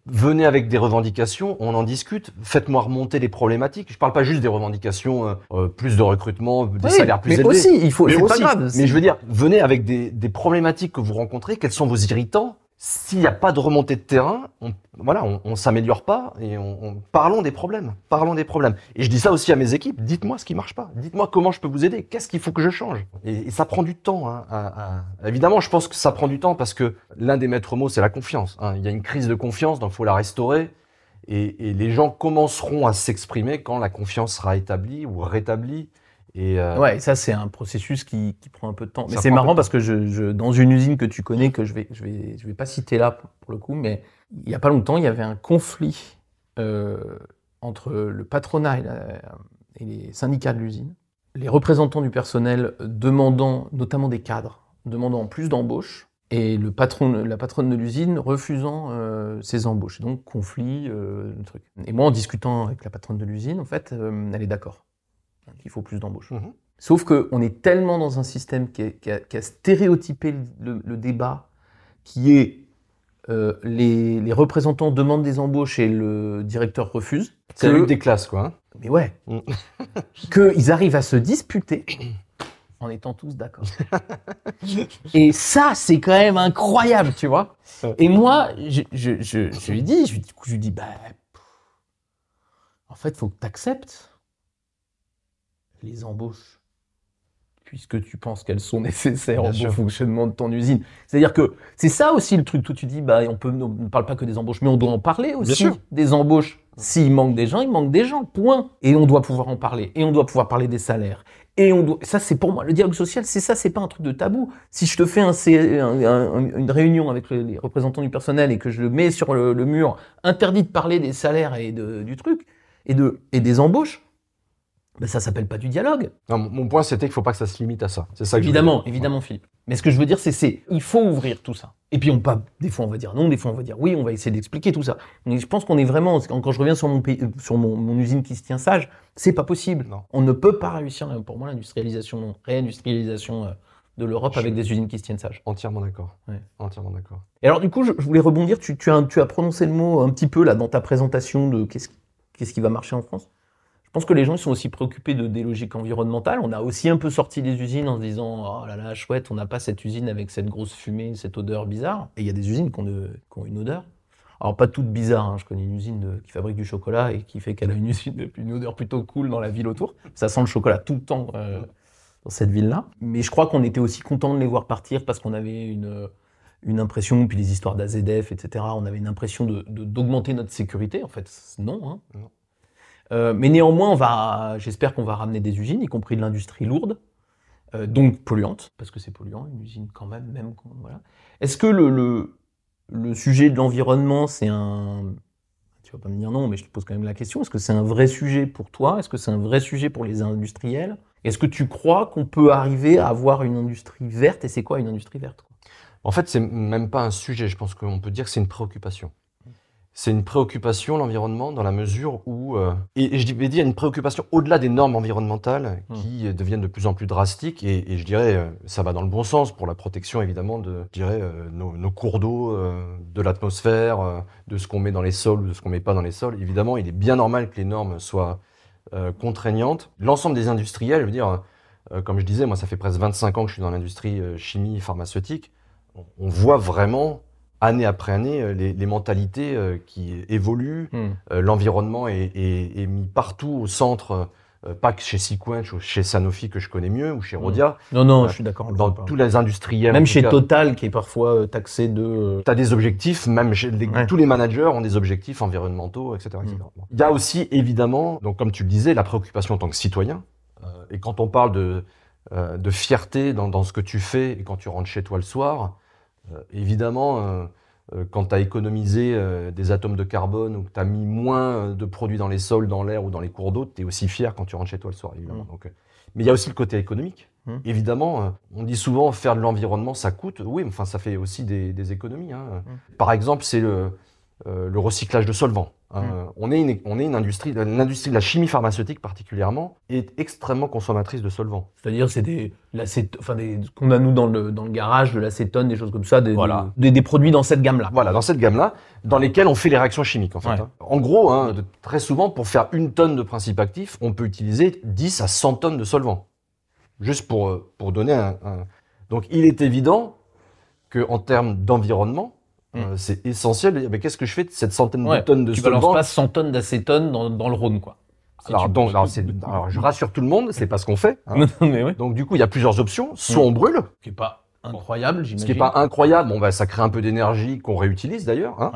Venez avec des revendications, on en discute. Faites-moi remonter les problématiques. Je parle pas juste des revendications, euh, euh, plus de recrutement, des Oui, salaires plus mais élevés. aussi il faut mais c'est pas aussi, grave. mais je veux dire, venez avec des, des problématiques que vous rencontrez. Quels sont vos irritants s'il n'y a pas de remontée de terrain, on, voilà, on, s'améliore pas et on, on- parlons des problèmes, parlons des problèmes. Et je dis ça aussi à mes équipes. Dites-moi ce qui marche pas. Dites-moi comment je peux vous aider. Qu'est-ce qu'il faut que je change et, ça prend du temps. Hein, Évidemment, je pense que ça prend du temps parce que l'un des maîtres mots, c'est la confiance. hein. Il y a une crise de confiance, donc il faut la restaurer. Et, et les gens commenceront à s'exprimer quand la confiance sera établie ou rétablie. Et euh, Ouais, et ça c'est un processus qui, qui prend un peu de temps. Mais c'est marrant parce que je, je- dans une usine que tu connais, que je vais, je vais, je vais pas citer là pour, pour le coup, mais il y a pas longtemps, il y avait un conflit euh, entre le patronat et, la- et les syndicats de l'usine, les représentants du personnel demandant, notamment des cadres, demandant plus d'embauches, et le patron, la patronne de l'usine refusant euh, ces embauches. Donc conflit, euh, le truc. Et moi, en discutant avec la patronne de l'usine, en fait, euh, elle est d'accord qu'il faut plus d'embauches. mhm. Sauf qu'on est tellement dans un système qui, est- qui a, qui a stéréotypé le, le- le débat, qui est euh, les, les représentants demandent des embauches et le directeur refuse. c'est la des classes, quoi. hein. Mais ouais, Mm. [LAUGHS] qu'ils arrivent à se disputer en étant tous d'accord. [LAUGHS] et ça, c'est quand même incroyable, tu vois. Et moi, je, je, je, je lui dis, je, lui- je lui dis, bah, pff, en fait, faut que tu acceptes les embauches, puisque tu penses qu'elles sont [LAUGHS] nécessaires Bien au bon fonctionnement de ton usine. C'est-à-dire que c'est ça aussi le truc. Toi, tu dis, bah, on, peut, on ne parle pas que des embauches, mais on doit en parler aussi sûr. des embauches. S'il manque des gens, il manque des gens, point. Et on doit pouvoir en parler. Et on doit pouvoir parler des salaires. Et on doit... ça, c'est pour moi, le dialogue social, c'est ça, c'est pas un truc de tabou. Si je te fais un, un- un- une réunion avec le- les représentants du personnel et que je le mets sur le, le mur, interdit de parler des salaires et de, du truc, et, de, et des embauches, ben ça s'appelle pas du dialogue. Non, mon- point, c'était qu'il faut pas que ça se limite à ça. C'est ça que je Évidemment, dire. évidemment, Philippe. Mais ce que je veux dire, c'est, c'est, il faut ouvrir tout ça. Et puis, on pas, des fois, on va dire non, des fois, on va dire oui, on va essayer d'expliquer tout ça. Mais je pense qu'on est vraiment, quand je reviens sur mon pays, euh, sur mon, mon usine qui se tient sage, c'est pas possible. Non. On ne peut pas réussir, euh, pour moi, l'industrialisation, réindustrialisation euh, de l'Europe Je- avec des usines qui se tiennent sages. Entièrement d'accord. Ouais. Entièrement d'accord. Et alors, du coup, je, je voulais rebondir. Tu, tu as, tu as prononcé le mot un petit peu là dans ta présentation de qu'est-ce, qu'est-ce qui va marcher en France? Je pense que les gens sont aussi préoccupés de des logiques environnementales. On a aussi un peu sorti des usines en se disant oh là là chouette, on n'a pas cette usine avec cette grosse fumée, cette odeur bizarre. Et il y a des usines qui ont, de- une odeur. Alors pas toutes bizarres. hein. Je connais une usine de- qui fabrique du chocolat et qui fait qu'elle a une usine une odeur plutôt cool dans la ville autour. Ça sent le chocolat tout le temps euh, dans cette ville-là. Mais je crois qu'on était aussi content de les voir partir parce qu'on avait une une impression, puis les histoires d'AZF, etc. On avait une impression de- de- d'augmenter notre sécurité. En fait, non. hein. Non. Euh, mais néanmoins, j'espère qu'on va ramener des usines, y compris de l'industrie lourde, euh, donc polluante, parce que c'est polluant, une usine quand même. Est-ce que le, sujet de l'environnement, c'est un... Tu vas pas me dire non, mais je te pose quand même la question. Est-ce que c'est un vrai sujet pour toi? Est-ce que c'est un vrai sujet pour les industriels? Est-ce que tu crois qu'on peut arriver à avoir une industrie verte? Et c'est quoi une industrie verte En fait, c'est même pas un sujet. Je pense qu'on peut dire que c'est une préoccupation. C'est une préoccupation, l'environnement, dans la mesure où... euh, et, et je vais dire une préoccupation au-delà des normes environnementales Hmm. qui deviennent de plus en plus drastiques. Et, et je dirais, euh, ça va dans le bon sens pour la protection, évidemment, de je dirais, euh, nos, nos cours d'eau, euh, de l'atmosphère, de ce qu'on met dans les sols ou de ce qu'on met pas dans les sols. Évidemment, il est bien normal que les normes soient contraignantes. L'ensemble des industriels, je veux dire, comme je disais, moi, ça fait presque 25 ans que je suis dans l'industrie chimie pharmaceutique. On, on voit vraiment, année après année, euh, les, les mentalités euh, qui évoluent. Euh, L'environnement est, est- est mis partout au centre, pas que chez Sequench ou chez Sanofi que je connais mieux, ou chez Mm. Rodia, Non, non, Euh, je suis d'accord. dans tous les industriels. Même chez cas. Total, qui est parfois taxé de. Tu as des objectifs, même chez les- Ouais. tous les managers ont des objectifs environnementaux, etc. etc. Mm. Bon. Il y a aussi évidemment, donc comme tu le disais, la préoccupation en tant que citoyen. Euh, et quand on parle de, euh, de fierté dans, dans ce que tu fais et quand tu rentres chez toi le soir, évidemment, euh, euh, quand tu as économisé euh, des atomes de carbone ou que tu as mis moins euh, de produits dans les sols, dans l'air ou dans les cours d'eau, tu es aussi fier quand tu rentres chez toi le soir, évidemment. Mm. Donc, euh, mais il y a aussi le côté économique. Mm. Évidemment, euh, on dit souvent faire de l'environnement, ça coûte. Oui, mais enfin, ça fait aussi des, des économies. hein. Par exemple, c'est le, euh, le recyclage de solvants. Hein. Mm. On, est une, on est une industrie, l'industrie de la chimie pharmaceutique particulièrement, est extrêmement consommatrice de solvants. C'est-à-dire, c'est des, enfin des, ce qu'on a nous dans le, dans le garage, de l'acétone, des choses comme ça, des, Voilà. des, des produits dans cette gamme-là. Voilà, dans cette gamme-là, dans lesquelles on fait les réactions chimiques, en fait. Ouais. hein. En gros, hein, de- très souvent, pour faire une tonne de principe actif, on peut utiliser 10 à 100 tonnes de solvants. Juste pour, euh, pour donner un, un- Donc, il est évident qu'en termes d'environnement, Euh, c'est essentiel. Mais qu'est-ce que je fais de cette centaine Ouais, de tonnes de Tu balances pas 100 tonnes d'acétone dans, dans le Rhône, quoi. Si alors, tu- donc, alors, c'est- alors, je rassure tout le monde, c'est pas ce qu'on fait. hein. [LAUGHS] Mais. Donc du coup, il y a plusieurs options. Soit on brûle, Ce qui est pas incroyable, ce j'imagine. qui est pas incroyable, bon, bah, ça crée un peu d'énergie qu'on réutilise d'ailleurs. hein.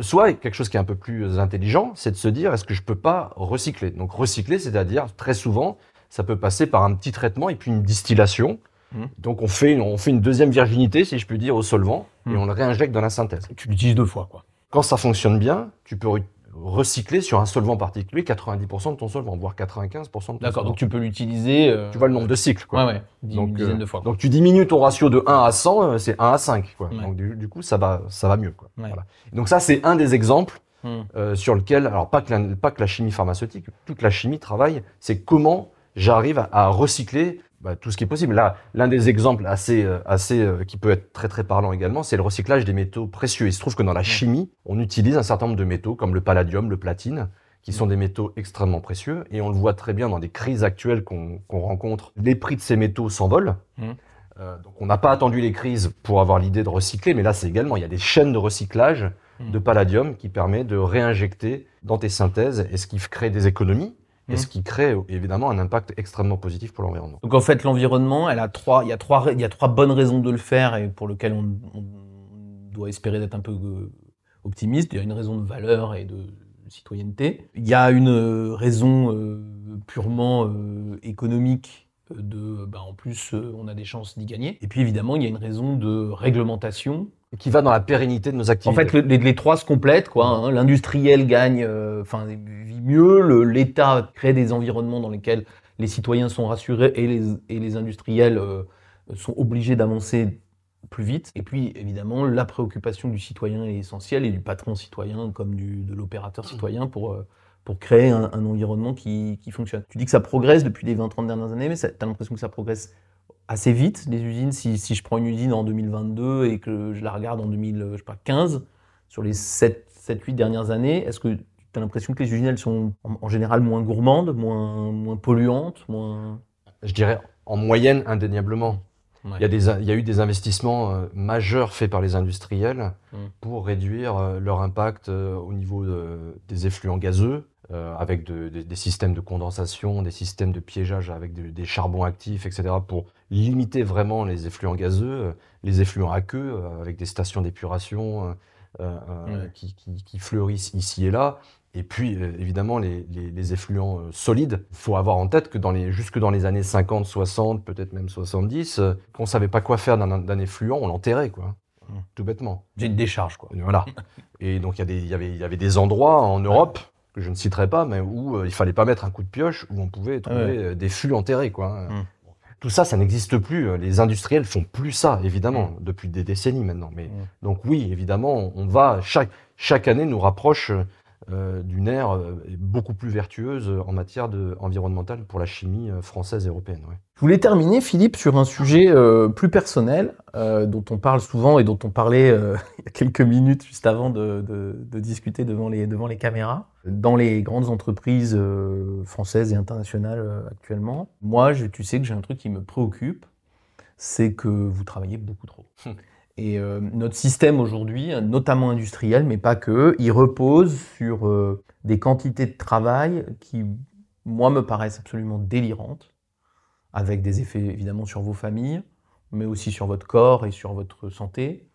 Soit quelque chose qui est un peu plus intelligent, c'est de se dire est-ce que je peux pas recycler? Donc recycler, c'est-à-dire très souvent, ça peut passer par un petit traitement et puis une distillation. Mhm. Donc on fait, une, on fait une deuxième virginité, si je peux dire, au solvant et Mhm. on le réinjecte dans la synthèse. Tu l'utilises deux fois, quoi. Quand ça fonctionne bien, tu peux re- recycler sur un solvant particulier 90% de ton solvant, voire 95% de ton D'accord, donc tu peux l'utiliser. euh, Tu vois le nombre de cycles. Quoi. Ouais, ouais. Une Donc, dizaine euh, de fois. quoi. Donc tu diminues ton ratio de 1 à 100, euh, c'est 1 à 5. Quoi. Ouais. Donc du, du coup, ça va, ça va mieux. Quoi. Ouais. Voilà. Donc ça, c'est un des exemples Hmm. euh, sur lequel, alors pas que, la, pas que la chimie pharmaceutique, toute la chimie travaille, c'est comment j'arrive à, à recycler bah, tout ce qui est possible. Là, l'un des exemples assez, euh, assez euh, qui peut être très très parlant également, c'est le recyclage des métaux précieux. Il se trouve que dans la chimie, on utilise un certain nombre de métaux comme le palladium, le platine, qui sont des métaux extrêmement précieux, et on le voit très bien dans des crises actuelles qu'on rencontre. Les prix de ces métaux s'envolent. Mhm. Euh, donc on n'a pas attendu les crises pour avoir l'idée de recycler, mais là c'est également, il y a des chaînes de recyclage Mhm. de palladium qui permet de réinjecter dans tes synthèses, et ce qui crée des économies, et ce qui crée évidemment un impact extrêmement positif pour l'environnement. Donc en fait, l'environnement, elle a trois, il y a trois, il y a trois bonnes raisons de le faire et pour lesquelles on, on doit espérer d'être un peu euh, optimiste. Il y a une raison de valeur et de citoyenneté. Il y a une euh, raison euh, purement euh, économique euh, de, bah, en plus, euh, on a des chances d'y gagner. Et puis évidemment, il y a une raison de réglementation qui va dans la pérennité de nos En activités. fait, le- les, les trois se complètent. quoi. hein. L'industriel gagne, euh, enfin, vit mieux. L'État crée des environnements dans lesquels les citoyens sont rassurés et les, et les industriels euh, sont obligés d'avancer plus vite. Et puis, évidemment, la préoccupation du citoyen est essentielle et du patron citoyen comme du, de l'opérateur citoyen pour, euh, pour créer un, un environnement qui, qui fonctionne. Tu dis que ça progresse depuis les 20-30 dernières années, mais tu as l'impression que ça progresse assez vite, les usines. Si, si je prends une usine en 2022 et que je la regarde en 2015, sur les 7-8 dernières années, est-ce que tu as l'impression que les usines, elles sont en, en général moins gourmandes, moins, moins polluantes, moins... Je dirais en moyenne indéniablement. Il, y a des, il y a eu des investissements euh, majeurs faits par les industriels Mm. pour réduire euh, leur impact euh, au niveau de- des effluents gazeux, euh, avec de- de- des systèmes de condensation, des systèmes de piégeage avec de- des charbons actifs, etc., pour limiter vraiment les effluents gazeux, euh, les effluents aqueux, euh, avec des stations d'épuration euh, Ouais. qui, qui- qui fleurissent ici et là. Et puis, évidemment, les, les- les effluents solides. Il faut avoir en tête que dans les, jusque dans les années 50, 60, peut-être même 70, euh, qu'on savait pas quoi faire d'un effluent, on l'enterrait, quoi. Mm. Tout bêtement. J'ai une décharge, quoi. Voilà. [LAUGHS] Et donc, il y, a des- il y avait, il y avait des endroits en Europe, que je ne citerai pas, mais où euh, il fallait pas mettre un coup de pioche, où on pouvait trouver Ouais. euh, des fûts enterrés, quoi. Mm. Tout ça, ça n'existe plus. Les industriels font plus ça, évidemment, depuis des décennies maintenant. Mais Mm. donc oui, évidemment, on va chaque chaque année nous rapproche euh, d'une ère euh, beaucoup plus vertueuse en matière de, environnementale pour la chimie euh, française et européenne. ouais. Je voulais terminer, Philippe, sur un sujet euh, plus personnel, euh, dont on parle souvent et dont on parlait euh, [LAUGHS] il y a quelques minutes juste avant de, de- de discuter devant les, devant les caméras. Dans les grandes entreprises euh, françaises et internationales euh, actuellement, moi, je- tu sais que j'ai un truc qui me préoccupe, c'est que vous travaillez beaucoup trop. Hum. Et euh, notre système aujourd'hui, notamment industriel, mais pas que, il repose sur euh, des quantités de travail qui, moi, me paraissent absolument délirantes avec des effets évidemment sur vos familles, mais aussi sur votre corps et sur votre santé.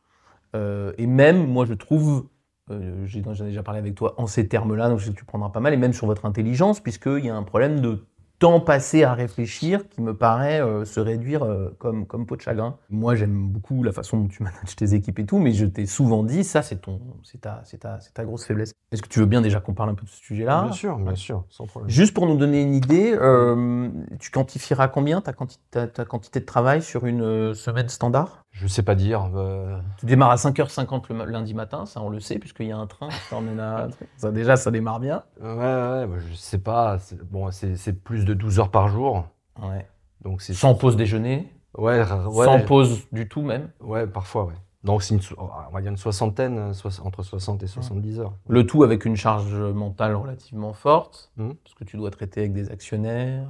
Euh, et même, moi, je trouve, euh, j'ai j'en ai déjà parlé avec toi en ces termes-là, donc je sais que tu prendras pas mal, et même sur votre intelligence, puisqu'il y a un problème de temps passé à réfléchir qui me paraît euh, se réduire euh, comme, comme peau de chagrin. Moi, j'aime beaucoup la façon dont tu [LAUGHS] manages tes équipes et tout, mais je t'ai souvent dit, ça, c'est ton, c'est ta, c'est ta, c'est ta grosse faiblesse. Est-ce que tu veux bien déjà qu'on parle un peu de ce sujet-là? Bien sûr, bien sûr, sans problème. Juste pour nous donner une idée, euh, tu quantifieras combien ta, quanti- ta- ta quantité de travail sur une semaine standard? Je sais pas dire. euh, Tu démarres à 5h50 le lundi matin, ça on le sait, puisqu'il y a un train qui t'emmène à... [LAUGHS] Ça, déjà, ça démarre bien. Ouais, ouais, bah, je sais pas. c'est- Bon, c'est plus de 12 heures par jour. Ouais. Donc c'est Sans pause déjeuner, Ouais, ouais, sans pause du tout même. ouais, parfois, ouais. Donc c'est on va dire une soixantaine, euh, entre 60 et 70 heures. Le tout avec une charge mentale relativement forte, Mhm. parce que tu dois traiter avec des actionnaires,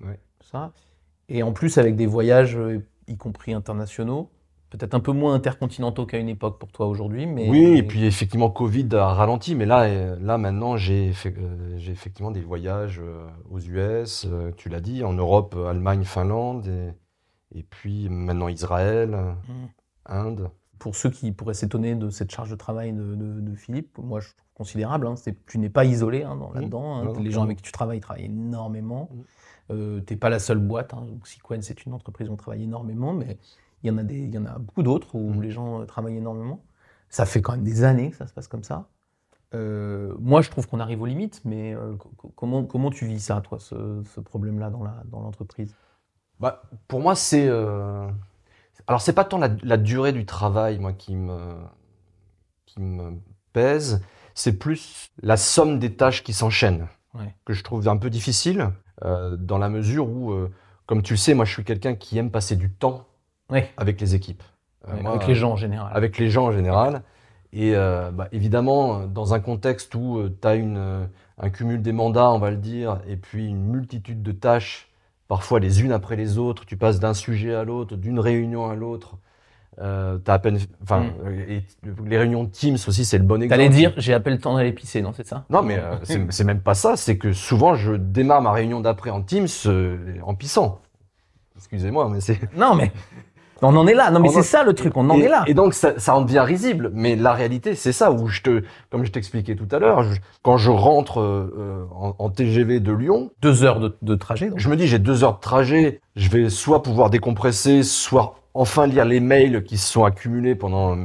Ouais. ça. Et en plus avec des voyages, euh, y compris internationaux. peut-être un peu moins intercontinentaux qu'à une époque pour toi aujourd'hui. Mais Oui, et puis effectivement, Covid a ralenti, mais là, euh, là maintenant, j'ai euh, effectivement des voyages euh, aux US, euh, tu l'as dit, en Europe, Allemagne, Finlande, et, et puis maintenant Israël, Mm. Inde. pour ceux qui pourraient s'étonner de cette charge de travail de, de- de Philippe, moi je trouve considérable. hein. Tu n'es pas isolé hein, Mm. là-dedans. hein. Les gens avec qui tu travailles travaillent énormément. Mm. Euh, tu n'es pas la seule boîte. Hein. Donc, Sequence, c'est une entreprise où on travaille énormément, mais il y en a, des, il y en a beaucoup d'autres où Mm. les gens euh, travaillent énormément. Ça fait quand même des années que ça se passe comme ça. Euh, moi, je trouve qu'on arrive aux limites, mais euh, co- co- comment, comment tu vis ça, toi, ce, ce problème-là dans la- dans l'entreprise? Bah, pour moi, c'est. euh, Alors, c'est pas tant la, la durée du travail, moi, qui me, qui me pèse, c'est plus la somme des tâches qui s'enchaînent, Ouais. que je trouve un peu difficile, euh, dans la mesure où, euh, comme tu le sais, moi, je suis quelqu'un qui aime passer du temps Ouais, avec les équipes. Euh, ouais, moi, avec les gens en général. avec les gens en général. Et bah, évidemment, dans un contexte où tu as une, un cumul des mandats, on va le dire, et puis une multitude de tâches, parfois les unes après les autres, tu passes d'un sujet à l'autre, d'une réunion à l'autre. Euh, t'as à peine, enfin, Mm. euh, les réunions de Teams aussi, c'est le bon exemple. T'allais dire, j'ai appelé le temps d'aller pisser, non, c'est ça? Non, mais euh, c'est même pas ça. C'est que souvent, je démarre ma réunion d'après en Teams euh, en pissant. Excusez-moi, mais c'est. [LAUGHS] Non, mais on en est là. Non, mais c'est en- ça le truc, on en et, est là. Et donc ça, ça en devient risible. Mais la réalité, c'est ça où je te, comme je t'expliquais tout à l'heure, quand je rentre euh, en, en TGV de Lyon, Deux heures de, de trajet. donc. je me dis j'ai deux heures de trajet, je vais soit pouvoir décompresser, soit enfin lire les mails qui se sont accumulés pendant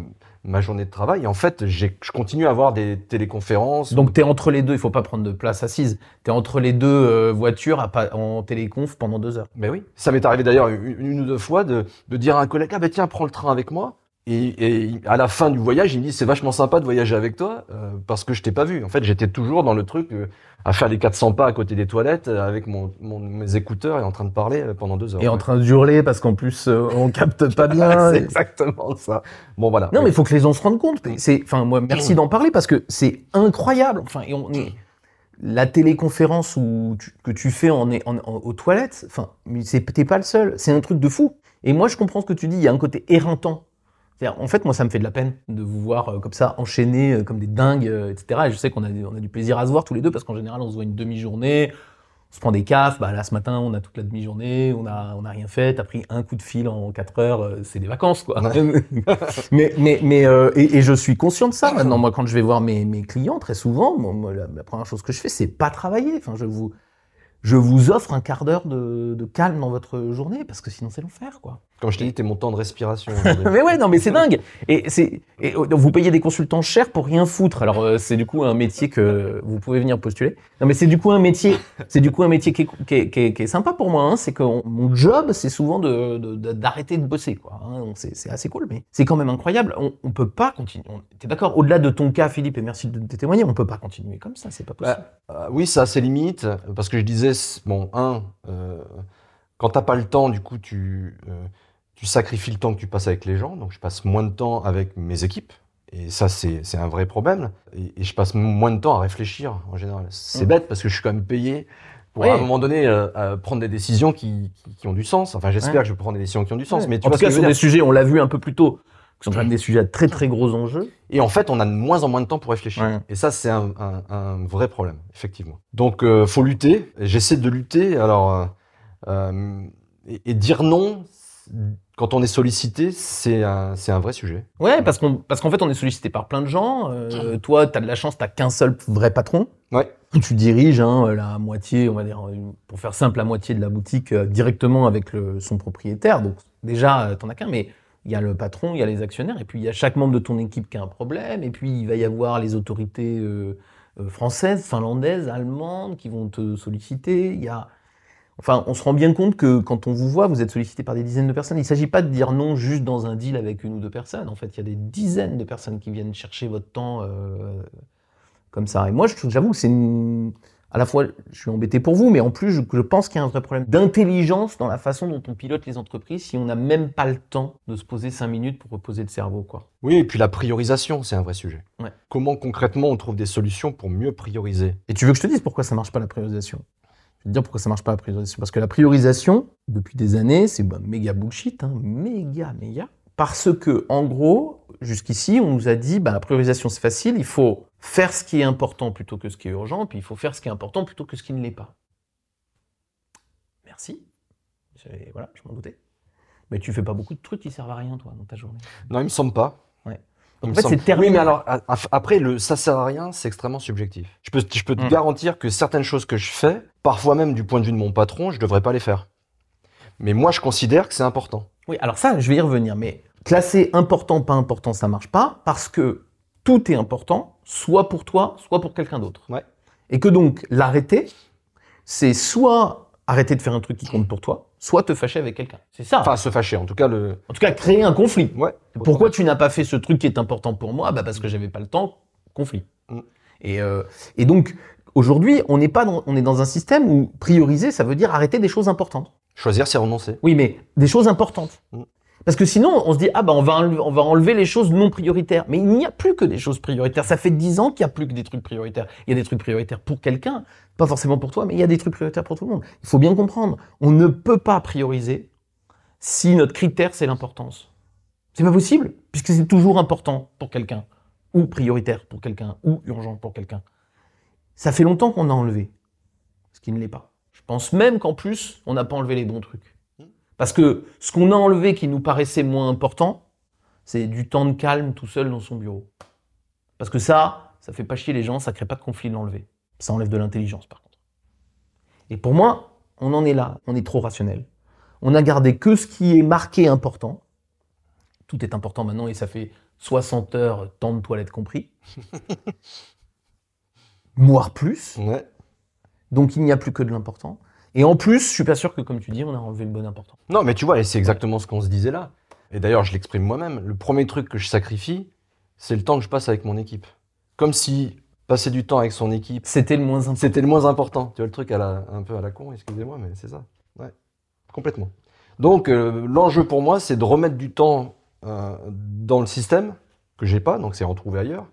ma journée de travail. Et en fait, je continue à avoir des téléconférences. Donc tu es entre les deux, il faut pas prendre de place assise. Tu es entre les deux euh, voitures à pas- en téléconf pendant deux heures. Mais oui, ça m'est arrivé d'ailleurs une, une ou deux fois de, de dire à un collègue ah ben tiens prends le train avec moi. Et, et à la fin du voyage, il me dit c'est vachement sympa de voyager avec toi euh, parce que je t'ai pas vu. En fait, j'étais toujours dans le truc euh, à faire les 400 pas à côté des toilettes euh, avec mon, mon- mes écouteurs et en train de parler pendant deux heures. Et en train de hurler parce qu'en plus on capte [LAUGHS] pas bien. c'est exactement ça. Bon voilà. Non, mais il faut que les gens se rendent compte. C'est, enfin, moi, merci d'en parler parce que c'est incroyable. Enfin, et on est la téléconférence où tu- que tu fais en, en- en- aux toilettes. Enfin, mais t'es pas le seul. C'est un truc de fou. Et moi, je comprends ce que tu dis. Il y a un côté éreintant. En fait, moi, ça me fait de la peine de vous voir euh, comme ça enchaîner euh, comme des dingues, euh, etc. Et je sais qu'on a, on a du plaisir à se voir tous les deux parce qu'en général, on se voit une demi-journée. On se prend des cafes, bah là ce matin on a toute la demi-journée, on a, on a rien fait, t'as pris un coup de fil en 4 heures, c'est des vacances quoi. [LAUGHS] mais mais, mais euh, et, et je suis conscient de ça maintenant. Moi quand je vais voir mes, mes clients, très souvent, moi, moi, la, la première chose que je fais c'est pas travailler. Enfin je vous, je vous offre un quart d'heure de, de calme dans votre journée parce que sinon c'est l'enfer quoi. Comme je t'ai dit, t'es mon temps de respiration. [LAUGHS] Mais ouais, non, mais c'est dingue. Et c'est, euh, vous payez des consultants chers pour rien foutre. Alors euh, c'est du coup un métier que vous pouvez venir postuler. Non, mais c'est du coup un métier, c'est du coup un métier qui est, qui est, qui est- qui est sympa pour moi. hein. C'est que on- mon job, c'est souvent de, d'arrêter de bosser, quoi. hein. C'est, c'est assez cool, mais c'est quand même incroyable. On, on peut pas continuer. On- T'es d'accord? Au-delà de ton cas, Philippe, et merci de, de témoigner, on peut pas continuer comme ça. C'est pas possible. Euh, oui, ça a ses limites, parce que je disais, bon, un, euh, quand t'as pas le temps, du coup, tu, tu sacrifies le temps que tu passes avec les gens, donc je passe moins de temps avec mes équipes, et ça, c'est un vrai problème, et, et je passe moins de temps à réfléchir, en général. C'est Mhm. bête, parce que je suis quand même payé pour, Oui. à un moment donné, euh, euh, prendre des décisions qui, qui, qui ont du sens. Enfin, j'espère Ouais. que je vais prendre des décisions qui ont du sens, Ouais. mais tu en vois tout cas, ce que je sur veux des dire. sujets, on l'a vu un peu plus tôt, qui sont quand même des sujets à très très gros enjeux. Et en fait, on a de moins en moins de temps pour réfléchir. Ouais. Et ça, c'est un, un- un vrai problème, effectivement. Donc, euh, faut lutter. J'essaie de lutter. Alors, euh, euh, et, et dire non quand on est sollicité, c'est un, c'est un vrai sujet. Ouais, parce qu'on parce qu'en fait, on est sollicité par plein de gens. Euh, toi, tu as de la chance, tu qu'un seul vrai patron. Ouais. Tu diriges hein, la moitié, on va dire, pour faire simple, la moitié de la boutique euh, directement avec le, son propriétaire. Donc déjà, euh, t'en as qu'un, mais il y a le patron, il y a les actionnaires, et puis il y a chaque membre de ton équipe qui a un problème, et puis il va y avoir les autorités euh, françaises, finlandaises, allemandes qui vont te solliciter. Il y a Enfin, on se rend bien compte que quand on vous voit, vous êtes sollicité par des dizaines de personnes. Il ne s'agit pas de dire non juste dans un deal avec une ou deux personnes. En fait, il y a des dizaines de personnes qui viennent chercher votre temps euh, comme ça. Et moi, je- j'avoue que c'est une... à la fois, je suis embêté pour vous, mais en plus, je, je pense qu'il y a un vrai problème d'intelligence dans la façon dont on pilote les entreprises si on n'a même pas le temps de se poser cinq minutes pour reposer le cerveau, quoi. Oui, et puis la priorisation, c'est un vrai sujet. Ouais. Comment concrètement on trouve des solutions pour mieux prioriser? Et tu veux que je te dise pourquoi ça marche pas la priorisation? Je vais te dire pourquoi ça marche pas la priorisation. Parce que la priorisation, depuis des années, c'est bah, méga bullshit, hein, méga, méga. Parce que, en gros, jusqu'ici, on nous a dit, bah, la priorisation, c'est facile, il faut faire ce qui est important plutôt que ce qui est urgent, puis il faut faire ce qui est important plutôt que ce qui ne l'est pas. Merci. Voilà, je m'en doutais. Mais tu fais pas beaucoup de trucs qui servent à rien, toi, dans ta journée. Non, il me semble pas. Ouais. En fait, c'est terminé. Oui, mais alors, a- a- après, le ça sert à rien, c'est extrêmement subjectif. Je peux, je peux te Mm. garantir que certaines choses que je fais, parfois même du point de vue de mon patron, je devrais pas les faire. Mais moi, je considère que c'est important. Oui, alors ça, je vais y revenir, mais classer important, pas important, ça marche pas, parce que tout est important, soit pour toi, soit pour quelqu'un d'autre. Ouais. Et que donc, l'arrêter, c'est soit arrêter de faire un truc qui compte pour toi, soit te fâcher avec quelqu'un. C'est ça. Enfin, se fâcher. En tout cas, le. en tout cas, créer un conflit. Ouais. Pourquoi tu n'as pas fait ce truc qui est important pour moi? Bah Parce que j'avais pas le temps, conflit. Mm. Et, euh, et donc, aujourd'hui, on n'est pas dans, on est dans un système où prioriser, ça veut dire arrêter des choses importantes. Choisir, c'est renoncer. Oui, mais des choses importantes. Mm. Parce que sinon, on se dit, ah bah on va, enlever, les choses non prioritaires. Mais il n'y a plus que des choses prioritaires. Ça fait dix ans qu'il n'y a plus que des trucs prioritaires. Il y a des trucs prioritaires pour quelqu'un, pas forcément pour toi, mais il y a des trucs prioritaires pour tout le monde. Il faut bien comprendre, on ne peut pas prioriser si notre critère, c'est l'importance. C'est pas possible, puisque c'est toujours important pour quelqu'un, ou prioritaire pour quelqu'un, ou urgent pour quelqu'un. Ça fait longtemps qu'on a enlevé, ce qui ne l'est pas. Je pense même qu'en plus, on n'a pas enlevé les bons trucs. Parce que ce qu'on a enlevé qui nous paraissait moins important, c'est du temps de calme tout seul dans son bureau. Parce que ça, ça fait pas chier les gens, ça crée pas de conflit de l'enlever. Ça enlève de l'intelligence par contre. Et pour moi, on en est là, on est trop rationnel. On a gardé que ce qui est marqué important. Tout est important maintenant et ça fait 60 heures, temps de toilette compris. [LAUGHS] Voire plus. Ouais. Donc il n'y a plus que de l'important. Et en plus, je suis pas sûr que, comme tu dis, on a enlevé le bon important. Non, mais tu vois, et c'est exactement ce qu'on se disait là. Et d'ailleurs, je l'exprime moi-même. Le premier truc que je sacrifie, c'est le temps que je passe avec mon équipe. Comme si passer du temps avec son équipe, C'était le moins important. c'était le moins important. Tu vois le truc à la, un peu à la con, excusez-moi, mais c'est ça. Ouais, complètement. Donc, euh, l'enjeu pour moi, c'est de remettre du temps euh, dans le système que j'ai pas, donc c'est retrouver ailleurs,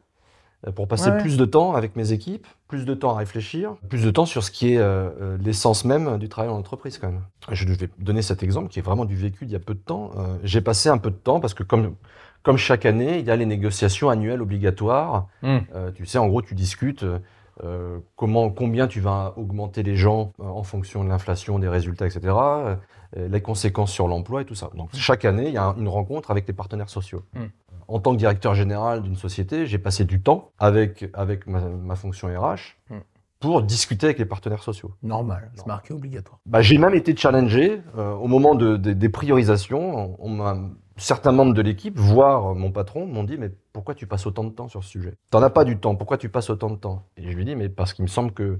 pour passer Ouais, plus de temps avec mes équipes, plus de temps à réfléchir, plus de temps sur ce qui est euh, euh, l'essence même du travail en entreprise quand même. Je vais donner cet exemple qui est vraiment du vécu d'il y a peu de temps. Euh, j'ai passé un peu de temps parce que comme comme chaque année, il y a les négociations annuelles obligatoires. Hmm. Euh, tu sais, en gros, tu discutes euh, comment, combien tu vas augmenter les gens euh, en fonction de l'inflation, des résultats, etc. euh, les conséquences sur l'emploi et tout ça. Donc chaque année, il y a un- une rencontre avec les partenaires sociaux. Hmm. En tant que directeur général d'une société, j'ai passé du temps avec, avec ma, ma fonction RH Hmm. pour discuter avec les partenaires sociaux. Normal, c'est marqué obligatoire. Bah, j'ai même été challengé euh, au moment de, de- des priorisations. On, on m'a- certains membres de l'équipe, voire mon patron, m'ont dit mais pourquoi tu passes autant de temps sur ce sujet? T'en as pas du temps. Pourquoi tu passes autant de temps? Et je lui dis mais parce qu'il me semble que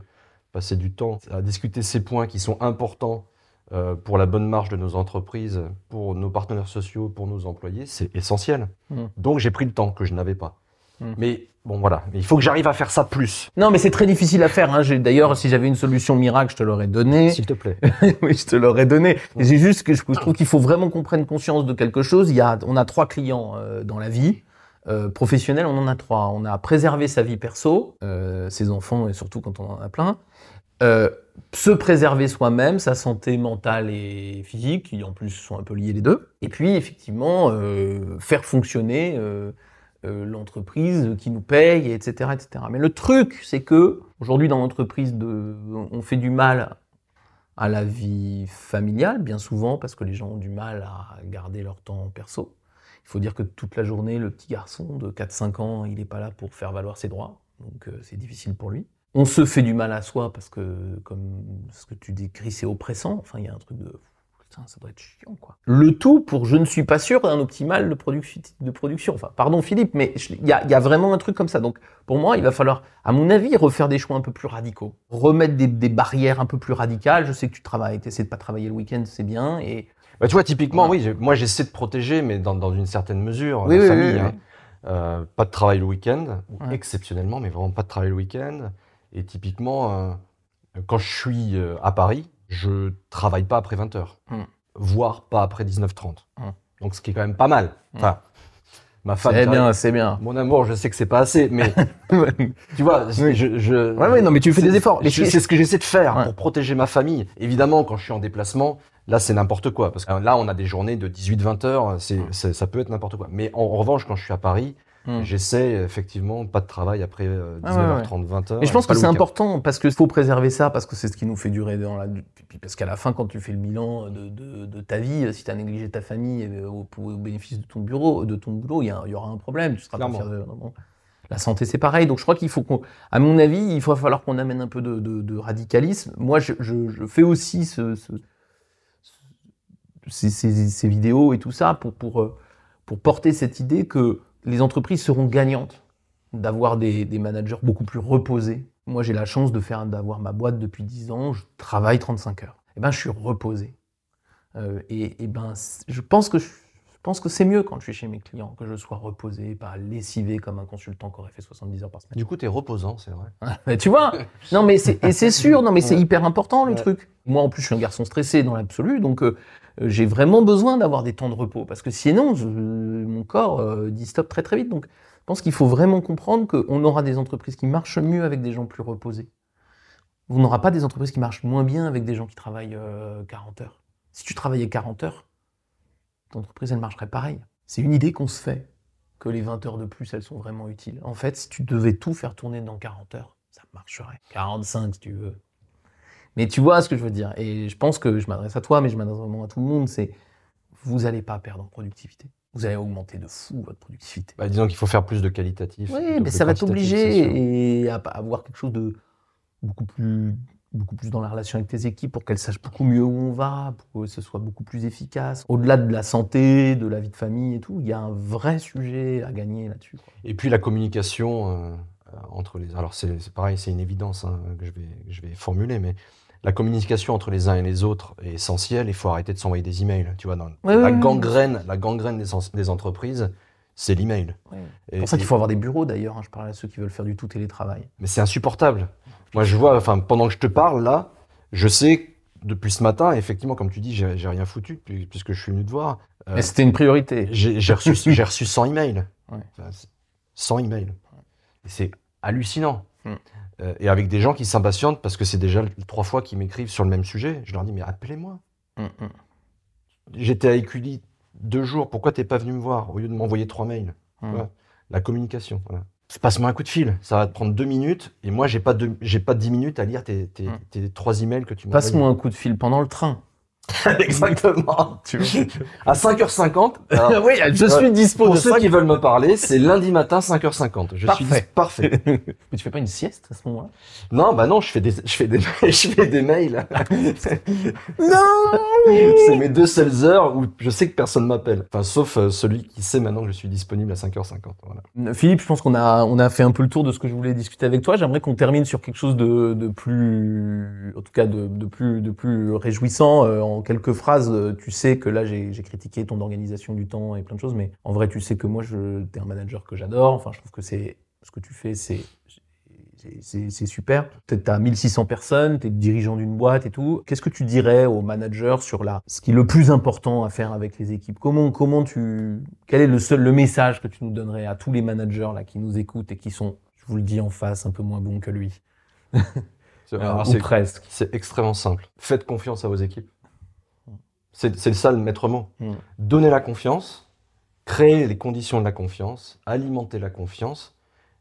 passer du temps à discuter ces points qui sont importants euh, pour la bonne marche de nos entreprises, pour nos partenaires sociaux, pour nos employés, c'est essentiel. Mm. Donc j'ai pris le temps que je n'avais pas. Mm. Mais bon voilà, il faut que j'arrive à faire ça plus, Non, mais c'est très difficile à faire. Hein. D'ailleurs, si j'avais une solution miracle, je te l'aurais donnée. s'il te plaît. [LAUGHS] oui, je te l'aurais donné. Et J'ai juste que je je trouve qu'il faut vraiment qu'on prenne conscience de quelque chose. Il y a, on a trois clients euh, dans la vie. Euh, professionnels, on en a trois. On a préserver sa vie perso, euh, ses enfants et surtout quand on en a plein. Euh, se préserver soi-même, sa santé mentale et physique, qui en plus sont un peu liés les deux. Et puis effectivement, faire fonctionner euh, l'entreprise qui nous paye, etc., etc. Mais le truc, c'est que aujourd'hui dans l'entreprise, on fait du mal à la vie familiale, bien souvent, parce que les gens ont du mal à garder leur temps perso. Il faut dire que toute la journée, le petit garçon de 4-5 ans, il n'est pas là pour faire valoir ses droits, donc euh, c'est difficile pour lui. On se fait du mal à soi parce que, comme ce que tu décris, c'est oppressant. Enfin, il y a un truc de. Putain, ça doit être chiant, quoi. Le tout pour, je ne suis pas sûr, d'un optimal de, produc- de production. Enfin, pardon Philippe, mais il y a, il y a vraiment un truc comme ça. Donc, pour moi, il va falloir, à mon avis, refaire des choix un peu plus radicaux. Remettre des, des barrières un peu plus radicales. Je sais que tu travailles, tu essaies de pas travailler le week-end, c'est bien. Et Bah, tu vois, typiquement, Ouais. oui, moi j'essaie de protéger, mais dans, dans une certaine mesure, Oui, la oui, famille. oui, oui. hein. Euh, pas de travail le week-end, Ouais. exceptionnellement, mais vraiment pas de travail le week-end. Et typiquement, euh, quand je suis euh, à Paris, je travaille pas après 20h, Mm. voire pas après 19h30. Mm. Donc ce qui est quand même pas mal. Enfin, ma femme. c'est bien, c'est bien. Mon amour, je sais que c'est pas assez, mais [LAUGHS] ouais, tu vois, Oui. je, je- ouais, non, mais tu fais des efforts. C'est ce que j'essaie de faire Ouais. pour protéger ma famille. Évidemment, quand je suis en déplacement, Là, c'est n'importe quoi. Parce que là, on a des journées de 18-20 heures. C'est- ça peut être n'importe quoi. Mais en, en revanche, quand je suis à Paris, Mm. j'essaie effectivement pas de travail après euh, Ah ouais, ouais. 19h30, 20h. Mais je pense que c'est important parce qu'il faut préserver ça, parce que c'est ce qui nous fait durer dans la. puis Parce qu'à la fin, quand tu fais le bilan de, de- de ta vie, si tu as négligé ta famille euh, au, au bénéfice de ton bureau, de ton boulot, il y, aura un problème. Tu seras pas fier de-. La santé, c'est pareil. Donc je crois qu'il faut qu'on. À mon avis, il va falloir qu'on amène un peu de, radicalisme. Moi, je, je- je fais aussi ce, ce- ces, ces- ces vidéos et tout ça pour, pour, euh, pour porter cette idée que les entreprises seront gagnantes d'avoir des, des managers beaucoup plus reposés. Moi, j'ai la chance de faire d'avoir ma boîte depuis 10 ans, je travaille 35 heures. Et ben, je suis reposé. Euh, et, et ben, je pense que je, je pense que c'est mieux quand je suis chez mes clients que je sois reposé, pas lessivé comme un consultant qui aurait fait 70 heures par semaine. Du coup, tu es reposant, c'est vrai. [LAUGHS] Mais tu vois, non mais c'est sûr, non mais c'est hyper important le Ouais. truc. Moi en plus je suis un garçon stressé dans l'absolu, donc euh, j'ai vraiment besoin d'avoir des temps de repos parce que sinon mon corps euh, dit stop très très vite. Donc je pense qu'il faut vraiment comprendre qu'on aura des entreprises qui marchent mieux avec des gens plus reposés. On n'aura pas des entreprises qui marchent moins bien avec des gens qui travaillent euh, 40 heures. Si tu travaillais 40 heures, ton entreprise elle marcherait pareil. C'est une idée qu'on se fait que les 20 heures de plus elles sont vraiment utiles. En fait, si tu devais tout faire tourner dans 40 heures, ça marcherait. 45 si tu veux. Mais tu vois ce que je veux dire. Et je pense que je m'adresse à toi, mais je m'adresse vraiment à tout le monde. C'est vous n'allez pas perdre en productivité. Vous allez augmenter de fou votre productivité. Bah, disons qu'il faut faire plus de qualitatif. Oui, mais ça va t'obliger à avoir quelque chose de beaucoup plus, beaucoup plus dans la relation avec tes équipes pour qu'elles sachent beaucoup mieux où on va, pour que ce soit beaucoup plus efficace. Au-delà de la santé, de la vie de famille et tout, il y a un vrai sujet à gagner là-dessus. Et puis la communication euh, entre les. Alors c'est c'est pareil, c'est une évidence hein, que, je vais, que je vais formuler, mais la communication entre les uns et les autres est essentielle. Il faut arrêter de s'envoyer des emails. Tu vois, dans la gangrène, la gangrène des, en- des entreprises, c'est l'email. C'est pour ça qu'il faut avoir des bureaux d'ailleurs. hein. Je parle à ceux qui veulent faire du tout télétravail. Mais c'est insupportable. Moi, je vois, enfin, pendant que je te parle là, je sais depuis ce matin, effectivement, comme tu dis, j'ai rien foutu puis- puisque je suis venu te voir. Euh, Mais c'était une priorité. J'ai reçu, [LAUGHS] reçu 100 emails. Ouais. Enfin, c'est- 100 emails. C'est hallucinant. Mm. Euh, et avec des gens qui s'impatientent parce que c'est déjà trois fois qu'ils m'écrivent sur le même sujet. Je leur dis, mais appelez-moi. Hum, hum. J'étais à Écully deux jours. Pourquoi t'es pas venu me voir au lieu de m'envoyer trois mails? Ouais. La communication. Voilà. Passe-moi un coup de fil. Ça va te prendre deux minutes. Et moi, j'ai pas, pas dix minutes à lire tes, tes, Mm. tes trois emails que tu m'as Passe-moi un coup de fil pendant le train. [LAUGHS] [LAUGHS] Exactement. Tu vois À 5h50. [LAUGHS] alors, oui, je suis dispo pour de ceux qui veulent me parler, c'est lundi matin 5h50. Je Parfait. suis parfait. Mais tu fais pas une sieste à ce moment-là? Non, bah non, je fais des, je fais des, je fais des mails. Non c'est mes deux seules heures où je sais que personne m'appelle. Enfin, sauf euh, celui qui sait maintenant que je suis disponible à 5h50. Voilà. Philippe, je pense qu'on a, on a fait un peu le tour de ce que je voulais discuter avec toi. J'aimerais qu'on termine sur quelque chose de, de plus, en tout cas de, de plus, de plus réjouissant. Euh, en quelques phrases, euh, tu sais que là, j'ai critiqué ton organisation du temps et plein de choses, mais en vrai, tu sais que moi, t'es un manager que j'adore. Enfin, je trouve que c'est, ce que tu fais, c'est, c'est- super. Peut-être t'as 1600 personnes, t'es dirigeant d'une boîte et tout. Qu'est-ce que tu dirais aux managers sur la, ce qui est le plus important à faire avec les équipes? Comment, comment tu, quel est le seul, le message que tu nous donnerais à tous les managers là qui nous écoutent et qui sont, je vous le dis en face, un peu moins bons que lui, [LAUGHS] Euh. C'est extrêmement simple. Faites confiance à vos équipes. C'est ça le maître mot. Mm. Donnez la confiance, créez les conditions de la confiance, alimentez la confiance,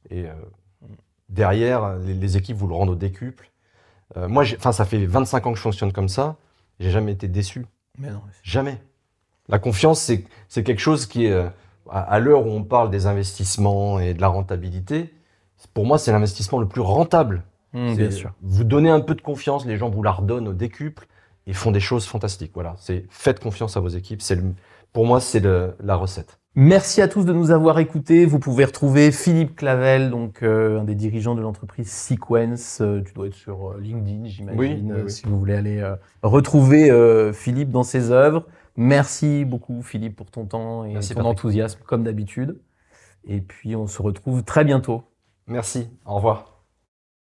et euh, derrière, les, les équipes vous le rendent au décuple. Euh, moi, ça fait 25 ans que je fonctionne comme ça. J'ai jamais été déçu. Mais non. Jamais. La confiance, c'est quelque chose qui est, euh, à, à l'heure où on parle des investissements et de la rentabilité, pour moi, c'est l'investissement le plus rentable. Mm, C'est- bien sûr. Vous donnez un peu de confiance, les gens vous la redonnent au décuple et font des choses fantastiques. Voilà, c'est faites confiance à vos équipes. C'est pour moi, c'est la recette. Merci à tous de nous avoir écoutés. Vous pouvez retrouver Philippe Clavel, donc euh, un des dirigeants de l'entreprise Sequence. Euh, tu dois être sur euh, LinkedIn, j'imagine, Oui, oui, oui. si vous voulez aller euh, retrouver euh, Philippe dans ses œuvres. Merci beaucoup Philippe pour ton temps et Merci, ton Patrick. enthousiasme comme d'habitude. Et puis on se retrouve très bientôt. Merci. Au revoir.